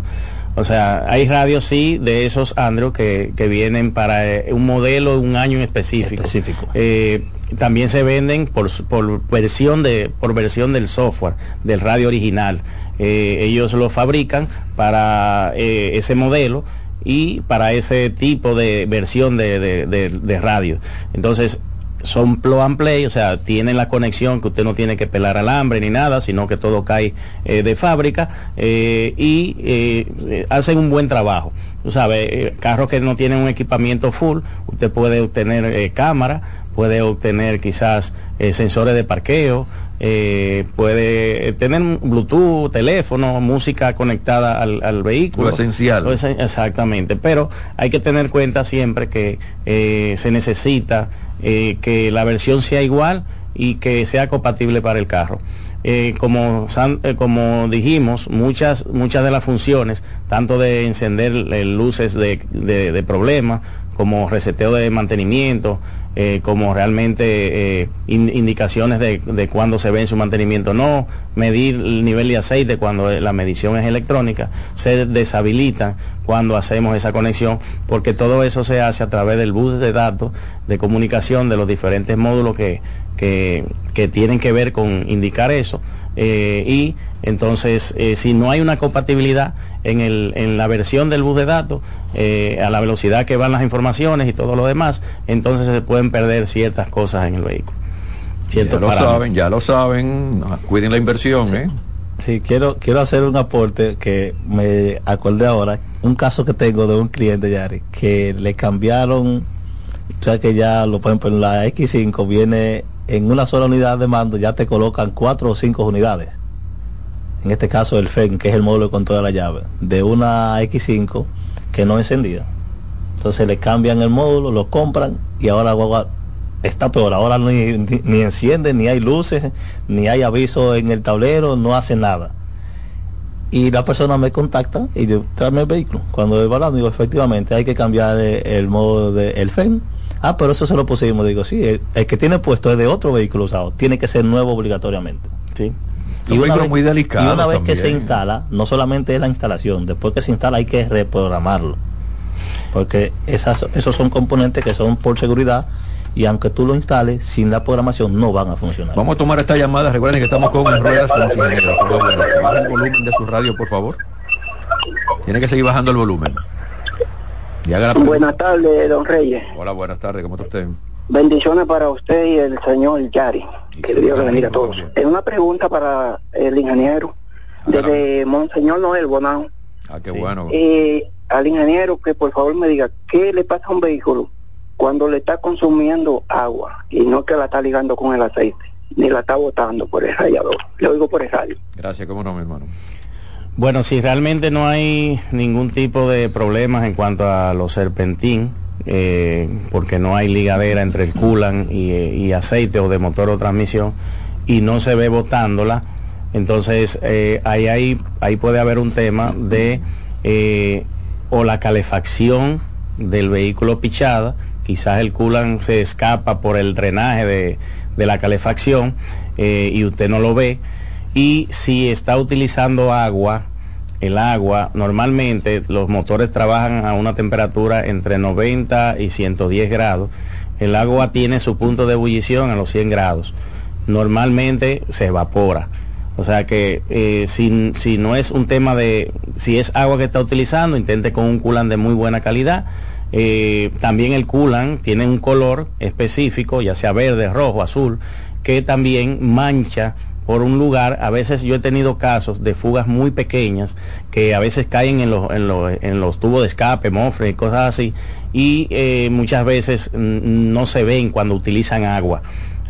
S8: O sea, hay radios sí de esos Android que, que vienen para eh, un modelo, un año en específico.
S9: Específico.
S8: Eh, también se venden por, por versión de por versión del software del radio original. Eh, ellos lo fabrican para ese modelo y para ese tipo de versión de, de- de- de radio. Entonces son plug and play, o sea, tienen la conexión que usted no tiene que pelar alambre ni nada, sino que todo cae eh, de fábrica eh, y eh, hacen un buen trabajo. Tú sabes, carros que no tienen un equipamiento full, usted puede obtener cámara, puede obtener quizás sensores de parqueo, eh, puede tener un Bluetooth, teléfono, música conectada al, al vehículo.
S2: Lo esencial.
S8: Lo exactamente, pero hay que tener cuenta siempre que eh, se necesita eh, que la versión sea igual y que sea compatible para el carro. Eh, como, eh, como dijimos, muchas, muchas de las funciones, tanto de encender eh, luces de, de, de problema, como reseteo de mantenimiento, como realmente in- indicaciones de, de cuándo se vence un mantenimiento o no, medir el nivel de aceite cuando la medición es electrónica, se deshabilitan cuando hacemos esa conexión, porque todo eso se hace a través del bus de datos de comunicación de los diferentes módulos que, que, que tienen que ver con indicar eso. eh, y entonces, eh, si no hay una compatibilidad en, el, en la versión del bus de datos, eh, a la velocidad que van las informaciones y todo lo demás, entonces se pueden perder ciertas cosas en el vehículo.
S2: Ya
S8: Ciertos
S2: lo
S8: parámetros.
S2: saben, ya lo saben. Cuiden la inversión, ¿eh?
S9: Sí, quiero, quiero hacer un aporte que me acordé ahora. Un caso que tengo de un cliente, Yari, que le cambiaron, o sea que ya, lo, por ejemplo, en la X5 viene en una sola unidad de mando, ya te colocan cuatro o cinco unidades. En este caso el FEN, que es el módulo de control de la llave, de una X5 que no encendía. Entonces le cambian el módulo, lo compran y ahora guagua está peor. Ahora ni, ni, enciende, ni hay luces, ni hay aviso en el tablero, no hace nada. Y la persona me contacta y yo tráeme el vehículo. Cuando voy hablando, digo, efectivamente, hay que cambiar eh, el modo del FEN. Ah, pero eso se lo pusimos. Digo, sí, el, el que tiene puesto es de otro vehículo usado. Tiene que ser nuevo obligatoriamente.
S8: Sí.
S2: Un vehículo muy delicado
S9: y una vez que se instala, no solamente es la instalación, después que se instala hay que reprogramarlo. Porque esas, esos son componentes que son por seguridad y aunque tú lo instales, sin la programación no van a funcionar.
S2: Vamos a tomar esta llamada. Recuerden que estamos con ruedas buenas. Baja el volumen de su radio, por favor. Tiene que seguir bajando el volumen. Y haga la pregunta.
S10: Buenas tardes, don Reyes.
S2: Hola, buenas tardes. ¿Cómo está usted?
S10: Bendiciones para usted y el señor Yari. Que Dios le bendiga a todos. Es una pregunta para el ingeniero desde Monseñor Noel Bonao.
S2: Ah, qué bueno.
S10: Eh, al ingeniero que por favor me diga qué le pasa a un vehículo cuando le está consumiendo agua y no que la está ligando con el aceite, ni la está botando por el radiador. Le oigo por el radio.
S2: Gracias, cómo no, mi hermano.
S8: Bueno, si realmente no hay ningún tipo de problemas en cuanto a los serpentín, eh, porque no hay ligadera entre el culan y, eh, y aceite o de motor o transmisión, y no se ve botándola, entonces eh, ahí, ahí, ahí puede haber un tema de o la calefacción del vehículo pichada, quizás el culan se escapa por el drenaje de, de la calefacción y usted no lo ve, y si está utilizando agua el agua, normalmente los motores trabajan a una temperatura entre 90 y 110 grados. El agua tiene su punto de ebullición a los 100 grados. Normalmente se evapora. O sea que eh, si, si no es un tema de, si es agua que está utilizando, intente con un culan de muy buena calidad. Eh, también el culan tiene un color específico, ya sea verde, rojo, azul, que también mancha por un lugar. A veces yo he tenido casos de fugas muy pequeñas que a veces caen en los, en los, en los tubos de escape, mofre cosas así, y eh, muchas veces no se ven cuando utilizan agua.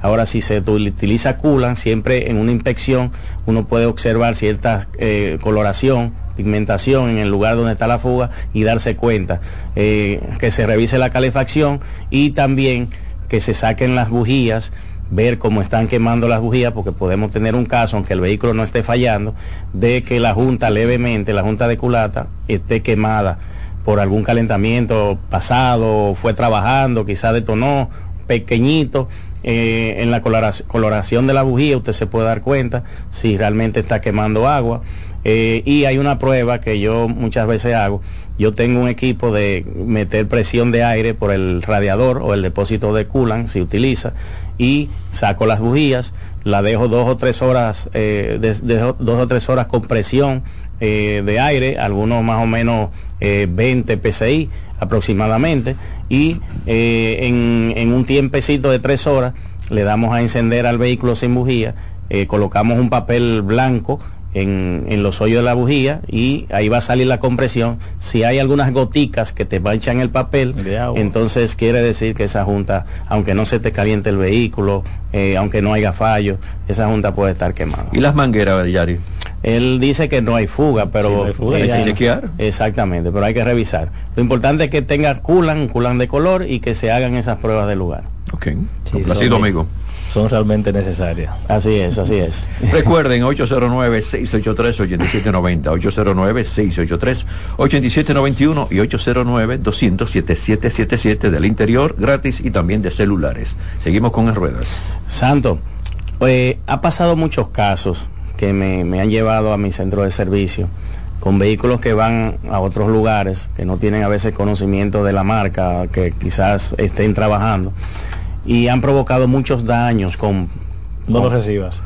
S8: Ahora, si se utiliza culan, siempre en una inspección uno puede observar cierta eh, coloración, pigmentación en el lugar donde está la fuga y darse cuenta eh, que se revise la calefacción y también que se saquen las bujías ver cómo están quemando las bujías, porque podemos tener un caso, aunque el vehículo no esté fallando, de que la junta levemente, la junta de culata, esté quemada por algún calentamiento pasado, fue trabajando, quizá detonó pequeñito. eh, en la colorac- coloración de la bujía usted se puede dar cuenta si realmente está quemando agua. Eh, y hay una prueba que yo muchas veces hago. Yo tengo un equipo de meter presión de aire por el radiador o el depósito de coolant, si utiliza, y saco las bujías, la dejo dos o tres horas, eh, de- dos o tres horas con presión eh, de aire, algunos más o menos eh, 20 psi aproximadamente, y eh, en, en un tiempecito de tres horas le damos a encender al vehículo sin bujía, eh, colocamos un papel blanco en, en los hoyos de la bujía y ahí va a salir la compresión. Si hay algunas goticas que te manchan el papel, entonces quiere decir que esa junta, aunque no se te caliente el vehículo, eh, aunque no haya fallo, esa junta puede estar quemada.
S2: ¿Y las mangueras, Yari?
S8: Él dice que no hay fuga, pero
S2: Sí, no hay fuga,
S8: eh,
S2: hay que chequear.
S8: Exactamente, pero hay que revisar. Lo importante es que tenga culan, culan de color y que se hagan esas pruebas del lugar.
S2: Ok,
S8: Sí,
S2: complacido, amigo.
S9: Son realmente necesarias.
S8: Así es, así es.
S2: Recuerden, 809-683-8790, 809-683-8791 y 809-200-7777 del interior, gratis y también de celulares. Seguimos con las ruedas.
S8: Santo, eh, ha pasado muchos casos que me, me han llevado a mi centro de servicio con vehículos que van a otros lugares, que no tienen a veces conocimiento de la marca, que quizás estén trabajando, y han provocado muchos daños con...
S9: No
S8: con-
S9: lo recibas.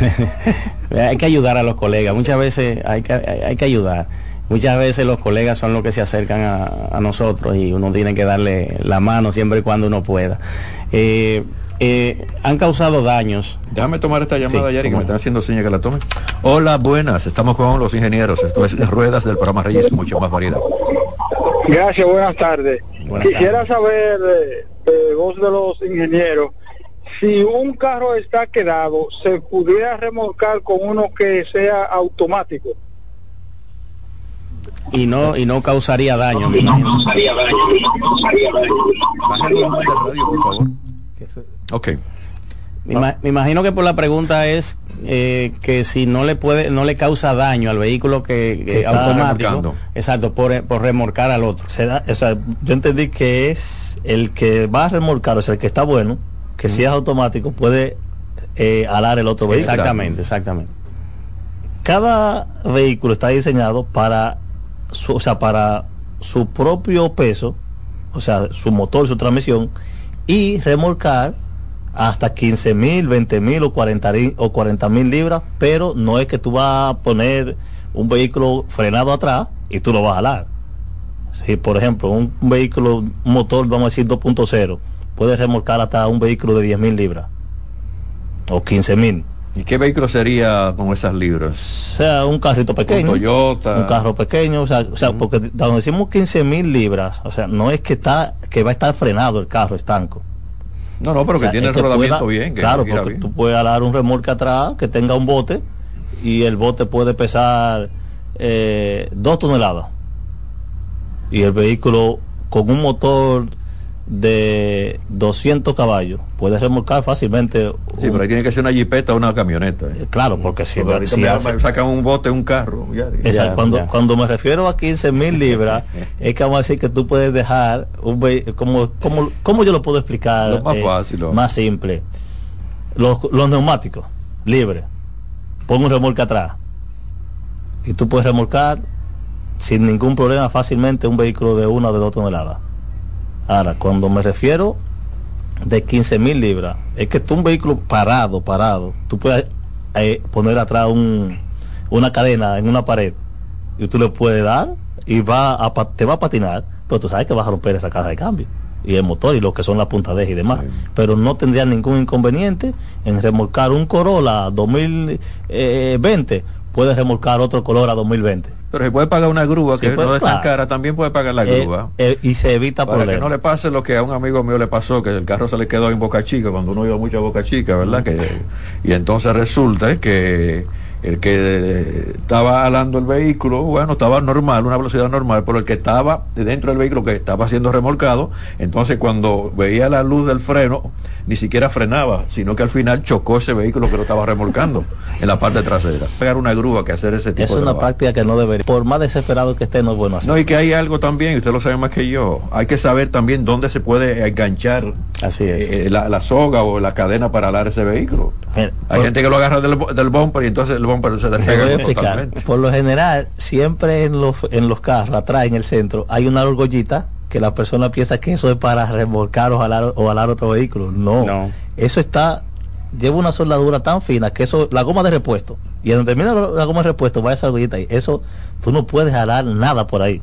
S8: hay que ayudar a los colegas, muchas veces hay que, hay, hay que ayudar. Muchas veces los colegas son los que se acercan a, a nosotros y uno tiene que darle la mano siempre y cuando uno pueda. Eh, eh, han causado daños.
S2: Déjame tomar esta llamada,
S8: Sí,
S2: Yari, que me están haciendo señas que la tome. Hola, buenas, estamos con los ingenieros. Esto es las ruedas del programa Reyes, mucho más variedad.
S11: Gracias, buenas tardes.
S8: Buenas
S11: Quisiera saber eh, de voz de los ingenieros si un carro está quedado, se pudiera remolcar con uno que sea automático.
S8: y no y no causaría daño.
S11: Y no causaría daño, no causaría daño.
S2: Ok.
S8: Me, ima- me imagino que por la pregunta es eh, que si no le puede no le causa daño al vehículo que, que
S9: está
S8: automático, exacto, por, por remorcar al otro.
S9: Será- o sea, yo entendí que es el que va a remolcar, o sea, el que está bueno, que si es automático puede eh, alar el otro vehículo.
S8: Exactamente, exactamente.
S9: Cada vehículo está diseñado para su, o sea, para su propio peso, o sea, su motor, su transmisión, y remolcar hasta 15 mil, 20 mil o 40 ri- o 40 mil libras, pero no es que tú vas a poner un vehículo frenado atrás y tú lo vas a jalar. Si, por ejemplo, un vehículo, un motor, vamos a decir 2.0, puede remolcar hasta un vehículo de 10 mil libras o 15 mil.
S2: ¿Y qué vehículo sería con esas libras?
S9: O sea, un carrito pequeño.
S2: Un Toyota.
S9: Un carro pequeño, o sea, o sea porque cuando decimos 15 mil libras, o sea, no es que está que va a estar frenado el carro estanco.
S2: No, no, pero
S9: O sea,
S2: que tiene el rodamiento
S9: pueda-
S2: bien. Que
S9: claro, porque
S2: bien.
S9: tú puedes alar un remolque atrás que tenga un bote y el bote puede pesar eh, dos toneladas. Y el vehículo con un motor de 200 caballos puede remolcar fácilmente.
S2: Sí, pero ahí tiene que ser una jipeta o una camioneta. ¿eh?
S9: Claro, porque si,
S2: Porque ahorita
S9: si
S2: me-
S9: hace-
S2: me sacan un bote, un carro. ya.
S9: Exacto, cuando, cuando me refiero a 15 mil libras, es que vamos a decir que tú puedes dejar un como, como, ¿cómo yo lo puedo explicar?
S2: Lo más fácil, lo-
S9: Más simple. Los, los neumáticos, libres. Pongo un remolque atrás. y tú puedes remolcar sin ningún problema fácilmente un vehículo de una o de dos toneladas. Ahora, cuando me refiero de 15 mil libras, es que tú un vehículo parado, parado, tú puedes eh, poner atrás un, una cadena en una pared y tú le puedes dar y va a, te va a patinar, pero tú sabes que vas a romper esa caja de cambio y el motor y lo que son las puntas de eje y demás. Pero no tendría ningún inconveniente en remolcar un Corolla 2020, puedes remolcar otro Corolla 2020.
S2: Pero se puede pagar una grúa,
S9: Sí,
S2: que no es tan
S9: claro.
S2: cara, también puede pagar la
S9: Eh,
S2: grúa.
S9: eh, y se evita
S2: Para que no le pase lo que a un amigo mío le pasó, que el carro se le quedó en Boca Chica, cuando uno iba mucho a Boca Chica, ¿verdad? Que, y entonces resulta que el que estaba alando el vehículo, bueno, estaba normal, una velocidad normal, pero el que estaba dentro del vehículo que estaba siendo remolcado, entonces cuando veía la luz del freno, ni siquiera frenaba, sino que al final chocó ese vehículo que lo estaba remolcando en la parte trasera. Pegar una grúa que hacer ese tipo
S9: Es
S2: de
S9: una
S2: trabajo.
S9: práctica que no debería. Por más desesperado que esté, no es bueno hacer.
S2: No, y que hay algo también, y usted lo sabe más que yo, hay que saber también dónde se puede enganchar
S8: Así es.
S2: eh, la, la soga o la cadena para alar ese vehículo. hay
S9: por-
S2: gente que lo agarra del, del bumper y entonces el bumper se
S9: Te voy a
S2: despega
S9: explicar.
S2: totalmente.
S9: Por lo general, siempre en los, en los carros, atrás en el centro, hay una argollita que la persona piensa que eso es para remolcar o alar, o alar otro vehículo. No.
S8: No.
S9: Eso está, lleva una soldadura tan fina que eso, la goma de repuesto. Y donde termina la, goma de repuesto, va esa argollita ahí. Eso, tú no puedes alar nada por ahí.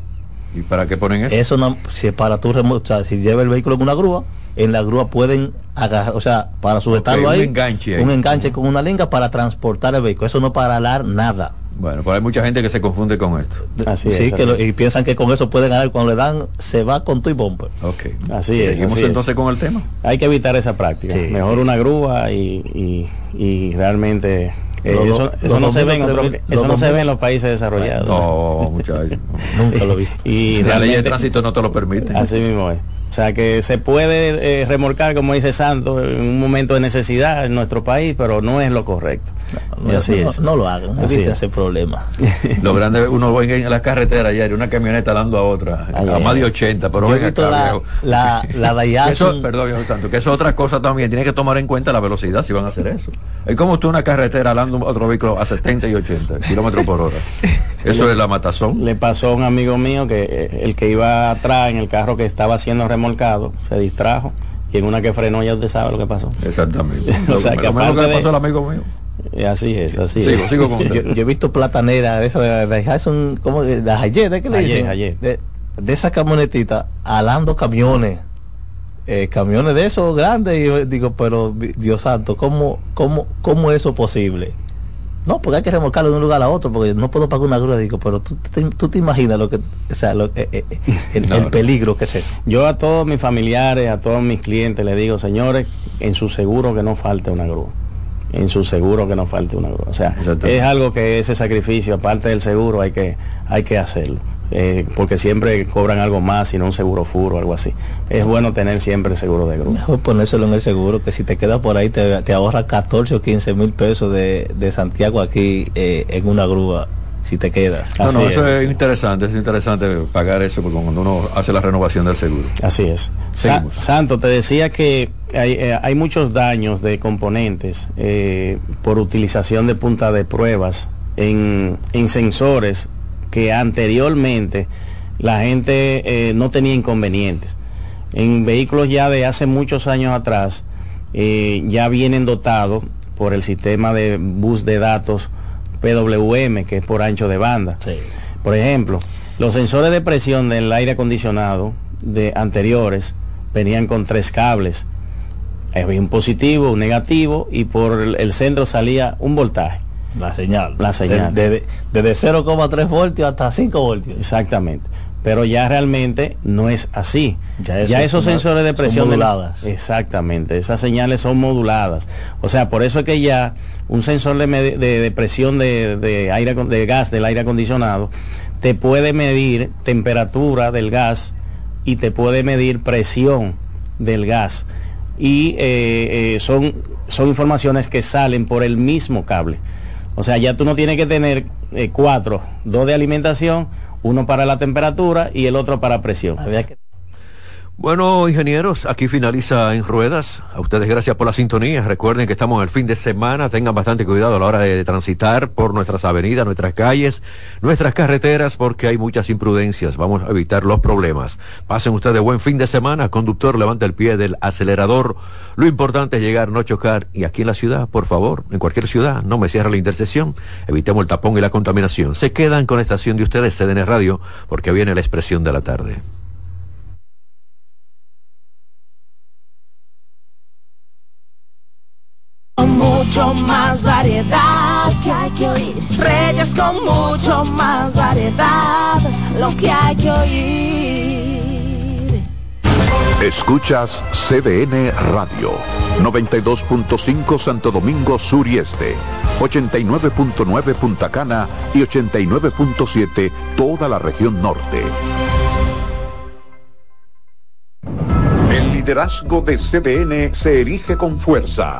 S2: ¿Y para qué ponen eso?
S9: Eso no, si para tú remo- o sea, si lleva el vehículo en una grúa, en la grúa pueden agarrar, o sea, para sujetarlo
S2: un
S9: ahí,
S2: enganche ahí.
S9: un enganche con una linga para transportar el vehículo. Eso no para alar nada.
S2: Bueno, pero hay mucha gente que se confunde con esto.
S8: Así
S9: sí,
S8: es,
S9: que
S8: así
S9: lo- y piensan que con eso pueden ganar. Cuando le dan, se va con tu y bumper.
S2: Ok.
S8: Así es.
S2: Seguimos
S8: así es.
S2: entonces con el tema.
S8: Hay que evitar esa práctica.
S9: Sí,
S8: Mejor
S9: sí.
S8: una grúa y, y, y realmente eh,
S9: Los-
S8: eso, no se ve en otro- eso se ve en los países desarrollados.
S2: No, muchachos.
S9: Nunca lo he visto.
S8: Y
S2: La ley de tránsito no te lo permite.
S8: Así mismo es. O sea que se puede eh, remolcar, como dice Santo, en un momento de necesidad en nuestro país, pero no es lo correcto. Y
S9: No,
S8: así
S9: no,
S8: es.
S9: no lo hagan,
S8: Así
S9: eviten
S8: es.
S9: ese problema.
S2: Lo grande, uno ve en la carretera ayer, una camioneta dando a otra,
S9: Ay,
S2: a más de
S9: ay.
S2: 80, pero venga
S9: visto
S2: acá,
S9: la,
S2: viejo.
S9: la, la
S2: Eso, perdón, Dios santo, que eso es otra cosa también, tiene que tomar en cuenta la velocidad si van a hacer eso. Es como tú una carretera alando otro vehículo a 70 y 80 kilómetros por hora. Eso es la matazón.
S8: Le pasó a un amigo mío que eh, el que iba atrás en el carro que estaba siendo remolcado se distrajo y en una que frenó ya usted sabe lo que pasó.
S2: Exactamente.
S8: O sea, que
S2: lo que le
S8: de-
S2: pasó al amigo mío.
S8: Y así es, así
S2: Sigo,
S8: es.
S2: sigo con
S9: yo, yo he visto platanera de esa de de como de la Hayet, ¿eh? ¿qué le
S8: Hayet,
S9: dicen?
S8: Hayet.
S9: De, de esa camionetita alando camiones. eh, camiones de esos grandes y yo digo, pero Dios santo, ¿cómo, cómo, cómo es eso posible? No, porque hay que remolcarlo de un lugar a otro, porque no puedo pagar una grúa. Digo, pero tú, te- tú te imaginas lo que, o sea, lo- eh, eh, el,
S8: No,
S9: el
S8: no.
S9: peligro que es eso.
S8: Yo a todos mis familiares, a todos mis clientes les digo, señores, en su seguro que no falte una grúa. En su seguro que no falte una grúa. O sea, es algo que ese sacrificio, aparte del seguro, hay que, hay que hacerlo. Eh, porque siempre cobran algo más, sino un seguro furo o algo así. Es bueno tener siempre seguro de grúa.
S9: Mejor ponérselo en el seguro, que si te quedas por ahí te, te ahorra 14 o 15 mil pesos de, de Santiago aquí eh, en una grúa, si te quedas.
S2: No, no, eso es interesante, es interesante pagar eso porque cuando uno hace la renovación del seguro.
S8: Así es. Sa-. Santo, te decía que hay, eh, hay muchos daños de componentes eh, por utilización de punta de pruebas en, en sensores que anteriormente la gente eh, no tenía inconvenientes. En vehículos ya de hace muchos años atrás eh, ya vienen dotados por el sistema de bus de datos PWM, que es por ancho de banda. Por ejemplo, los sensores de presión del aire acondicionado de anteriores venían con tres cables. Había un positivo, un negativo y por el centro salía un voltaje.
S9: La señal.
S8: La señal.
S9: De- de- Desde 0,3 voltios hasta 5 voltios.
S8: Exactamente. Pero ya realmente no es así.
S9: Ya
S8: Ya,
S9: eso
S8: esos
S9: una-
S8: sensores de
S9: son
S8: presión de-
S9: moduladas.
S8: exactamente. Esas señales son moduladas. O sea, por eso es que ya un sensor de, de- de presión de, de aire de gas del aire acondicionado te puede medir temperatura del gas y te puede medir presión del gas. Y eh, eh, son, son informaciones que salen por el mismo cable. O sea, ya tú no tienes que tener eh, cuatro, dos de alimentación, uno para la temperatura y el otro para presión.
S2: Bueno, ingenieros, aquí finaliza En Ruedas. A ustedes gracias por la sintonía. Recuerden que estamos el fin de semana. Tengan bastante cuidado a la hora de transitar por nuestras avenidas, nuestras calles, nuestras carreteras, porque hay muchas imprudencias. Vamos a evitar los problemas. Pasen ustedes buen fin de semana. Conductor, levanta el pie del acelerador. Lo importante es llegar, no chocar. Y aquí en la ciudad, por favor, en cualquier ciudad, no me cierre la intersección. Evitemos el tapón y la contaminación. Se quedan con la estación de ustedes, CDN Radio, porque viene la expresión de la tarde.
S1: Con mucho más variedad que hay que oír. Reyes con mucho más variedad, lo que hay que oír.
S3: Escuchas CDN Radio, 92.5 Santo Domingo Sur y Este, 89.9 Punta Cana y 89.7 toda la región norte. El liderazgo de CDN se erige con fuerza,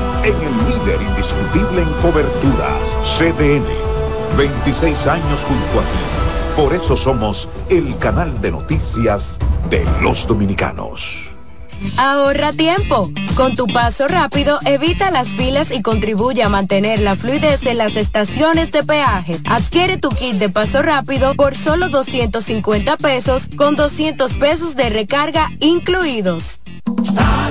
S3: en el líder indiscutible en coberturas, CDN. 26 años junto a ti. Por eso somos el canal de noticias de los dominicanos.
S12: Ahorra tiempo. Con tu paso rápido, evita las filas y contribuye a mantener la fluidez en las estaciones de peaje. Adquiere tu kit de paso rápido por solo 250 pesos con 200 pesos de recarga incluidos.
S13: Rincones,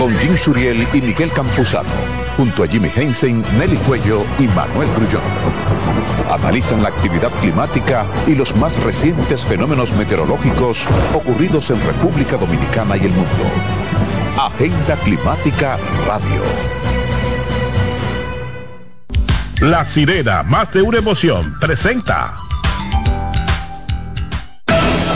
S3: Con Jim Suriel y Miguel Campuzano, junto a Jimmy Hensen, Nelly Cuello y Manuel Grullón. Analizan la actividad climática y los más recientes fenómenos meteorológicos ocurridos en República Dominicana y el mundo. Agenda Climática Radio.
S14: La sirena, más de una emoción, presenta.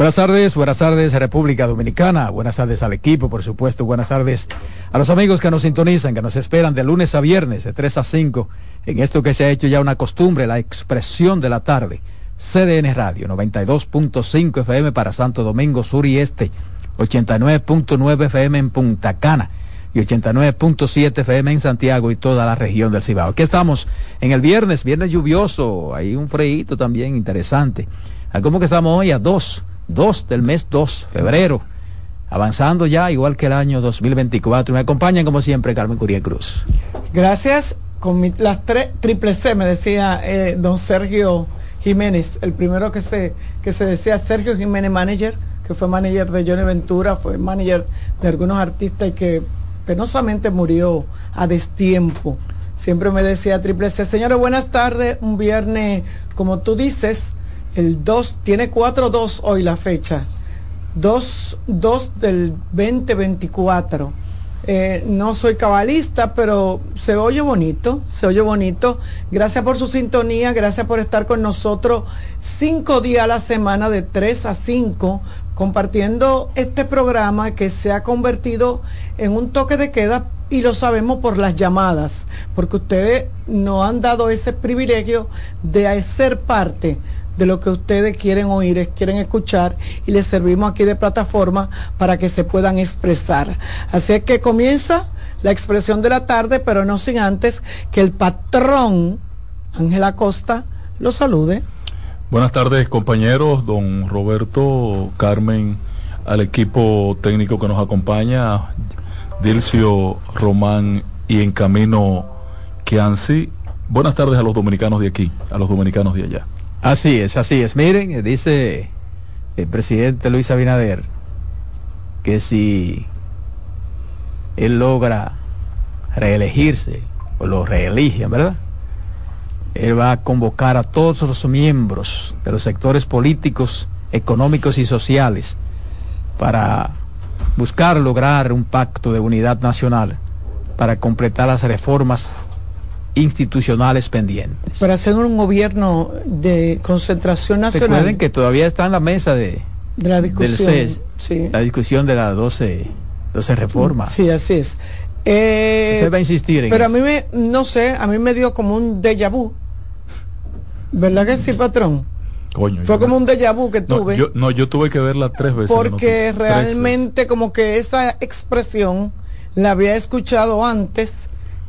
S15: Buenas tardes, buenas tardes República Dominicana, buenas tardes al equipo, por supuesto, buenas tardes a los amigos que nos sintonizan, que nos esperan de lunes a viernes, de 3 a 5, en esto que se ha hecho ya una costumbre, la expresión de la tarde. CDN Radio, 92.5 FM para Santo Domingo Sur y Este, 89.9 FM en Punta Cana y 89.7 FM en Santiago y toda la región del Cibao. Aquí estamos en el viernes, viernes lluvioso, hay un freíto también interesante. ¿Cómo que estamos hoy? A 2 2 del mes 2, febrero. Avanzando ya, igual que el año 2024. Me acompañan, como siempre, Carmen Curía Cruz.
S16: Gracias. Con las tres, triple C, me decía eh, don Sergio Jiménez, el primero que se, que se decía Sergio Jiménez Manager, que fue manager de Johnny Ventura, fue manager de algunos artistas y que penosamente murió a destiempo. Siempre me decía triple C. Señores, buenas tardes. Un viernes, como tú dices, el 2, tiene 4-2 hoy la fecha. 2, 2 del 2024. Eh, no soy cabalista, pero se oye bonito, se oye bonito. Gracias por su sintonía, gracias por estar con nosotros cinco días a la semana de 3 a 5, compartiendo este programa que se ha convertido en un toque de queda y lo sabemos por las llamadas, porque ustedes nos han dado ese privilegio de ser parte de lo que ustedes quieren oír, quieren escuchar y les servimos aquí de plataforma para que se puedan expresar. Así es que comienza la expresión de la tarde, pero no sin antes que el patrón Ángel Acosta lo salude.
S17: Buenas tardes compañeros, don Roberto, Carmen, al equipo técnico que nos acompaña, Dilcio, Román y en camino Kianci. Buenas tardes a los dominicanos de aquí, a los dominicanos de allá.
S15: Así es, así es. Miren, eh, dice el presidente Luis Abinader que si él logra reelegirse, o lo reeligen, ¿verdad? Él va a convocar a todos los miembros de los sectores políticos, económicos y sociales para buscar lograr un pacto de unidad nacional para completar las reformas institucionales pendientes.
S16: Para hacer un gobierno de concentración nacional.
S15: Recuerden que todavía está en la mesa de,
S16: de la discusión.
S15: del CES,
S16: sí.
S15: la discusión de las 12, 12 reformas.
S16: Sí, así es. Eh,
S15: Se va a insistir en
S16: pero
S15: eso.
S16: a mí me, no sé, a mí me dio como un déjà vu. ¿Verdad que sí, patrón?
S17: Coño,
S16: Fue como un déjà vu que
S17: no,
S16: tuve.
S17: yo, no, yo tuve que verla tres veces.
S16: porque realmente como que esa expresión la había escuchado antes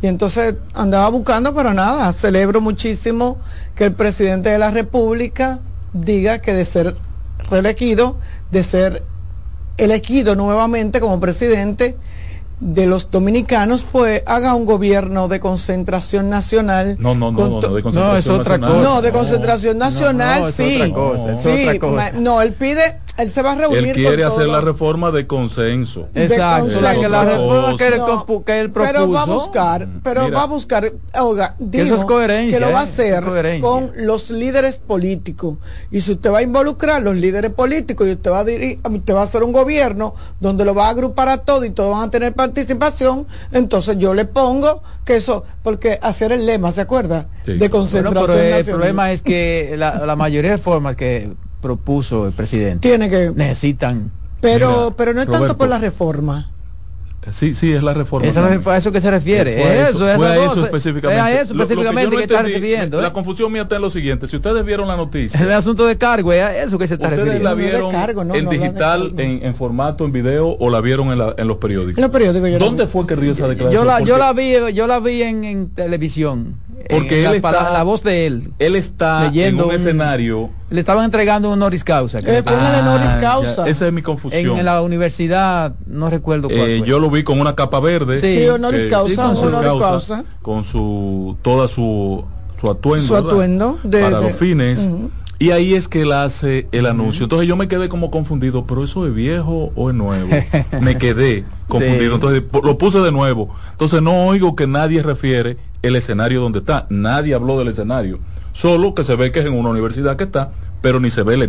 S16: y entonces andaba buscando, pero nada, celebro muchísimo que el presidente de la República diga que de ser reelegido, de ser elegido nuevamente como presidente de los dominicanos, pues haga un gobierno de concentración nacional.
S17: No, no, no, no, no, de concentración
S15: otra
S17: nacional.
S16: No, de concentración nacional,
S15: no, es
S16: sí.
S15: otra cosa, es
S16: Sí,
S15: otra cosa.
S16: no, él pide, él se va a reunir
S17: Él quiere
S16: con
S17: hacer
S16: todo-
S17: la reforma de consenso.
S15: Exacto.
S16: consenso.
S15: O sea, que la reforma que él,
S16: No,
S15: que él propuso.
S16: Pero va a buscar, pero
S17: Mira.
S16: va a buscar, oiga,
S15: Que eso es coherencia,
S16: que lo va a
S15: ¿eh?
S16: hacer con los líderes políticos. Y si usted va a involucrar los líderes políticos y usted va a diri- usted va a hacer un gobierno donde lo va a agrupar a todos y todos van a tener participación, entonces yo le pongo que eso, porque hacer el lema, ¿se acuerda?
S17: Sí.
S16: De
S15: Bueno,
S16: concentración
S15: pero el problema es que la, la mayoría de reformas que propuso el presidente
S16: tiene que
S15: necesitan.
S16: pero
S17: Mira,
S16: pero no es tanto por la reforma.
S17: Sí, sí, es la reforma.
S15: Eso es a eso que se refiere. Es eso, es
S17: fue a eso específicamente.
S15: Es a eso
S17: Lo- lo
S15: específicamente
S17: yo
S15: que,
S17: no
S15: está refiriendo.
S17: La
S15: ¿eh?
S17: confusión mía está en lo siguiente. Si ustedes vieron la noticia,
S15: El asunto de cargo es a eso que se está
S17: ustedes
S15: refiriendo.
S17: la
S16: no de
S17: vieron
S16: cargo, no,
S17: en digital, en, en formato, en video, o la vieron en, la- en los periódicos.
S16: En los periódicos yo la
S17: ¿Dónde fue que dio esa declaración?
S15: Yo la, yo la vi, yo la vi en, en televisión.
S17: Porque
S15: en
S17: él está-
S15: la voz de él.
S17: Él está
S15: leyendo
S17: en un,
S15: un-
S17: escenario.
S15: Le estaban entregando un honoris causa.
S16: Eh, honoris
S17: Ah,
S16: causa.
S17: ya, esa es mi confusión.
S15: en la universidad, no recuerdo cuál
S17: Eh,
S15: fue.
S17: yo lo vi con una capa verde.
S15: Sí.
S16: Sí, honoris
S17: que-
S16: causa,
S15: sí, con su
S16: honoris causa.
S17: con su toda su su atuendo,
S16: Su atuendo de-
S17: para
S16: de-
S17: los fines. Y ahí es que él hace el anuncio. Entonces yo me quedé como confundido, pero eso es viejo o es nuevo. me quedé confundido. Entonces lo puse de nuevo. Entonces no oigo que nadie refiere el escenario donde está. Nadie habló del escenario. Solo que se ve que es en una universidad que está, pero ni se ve el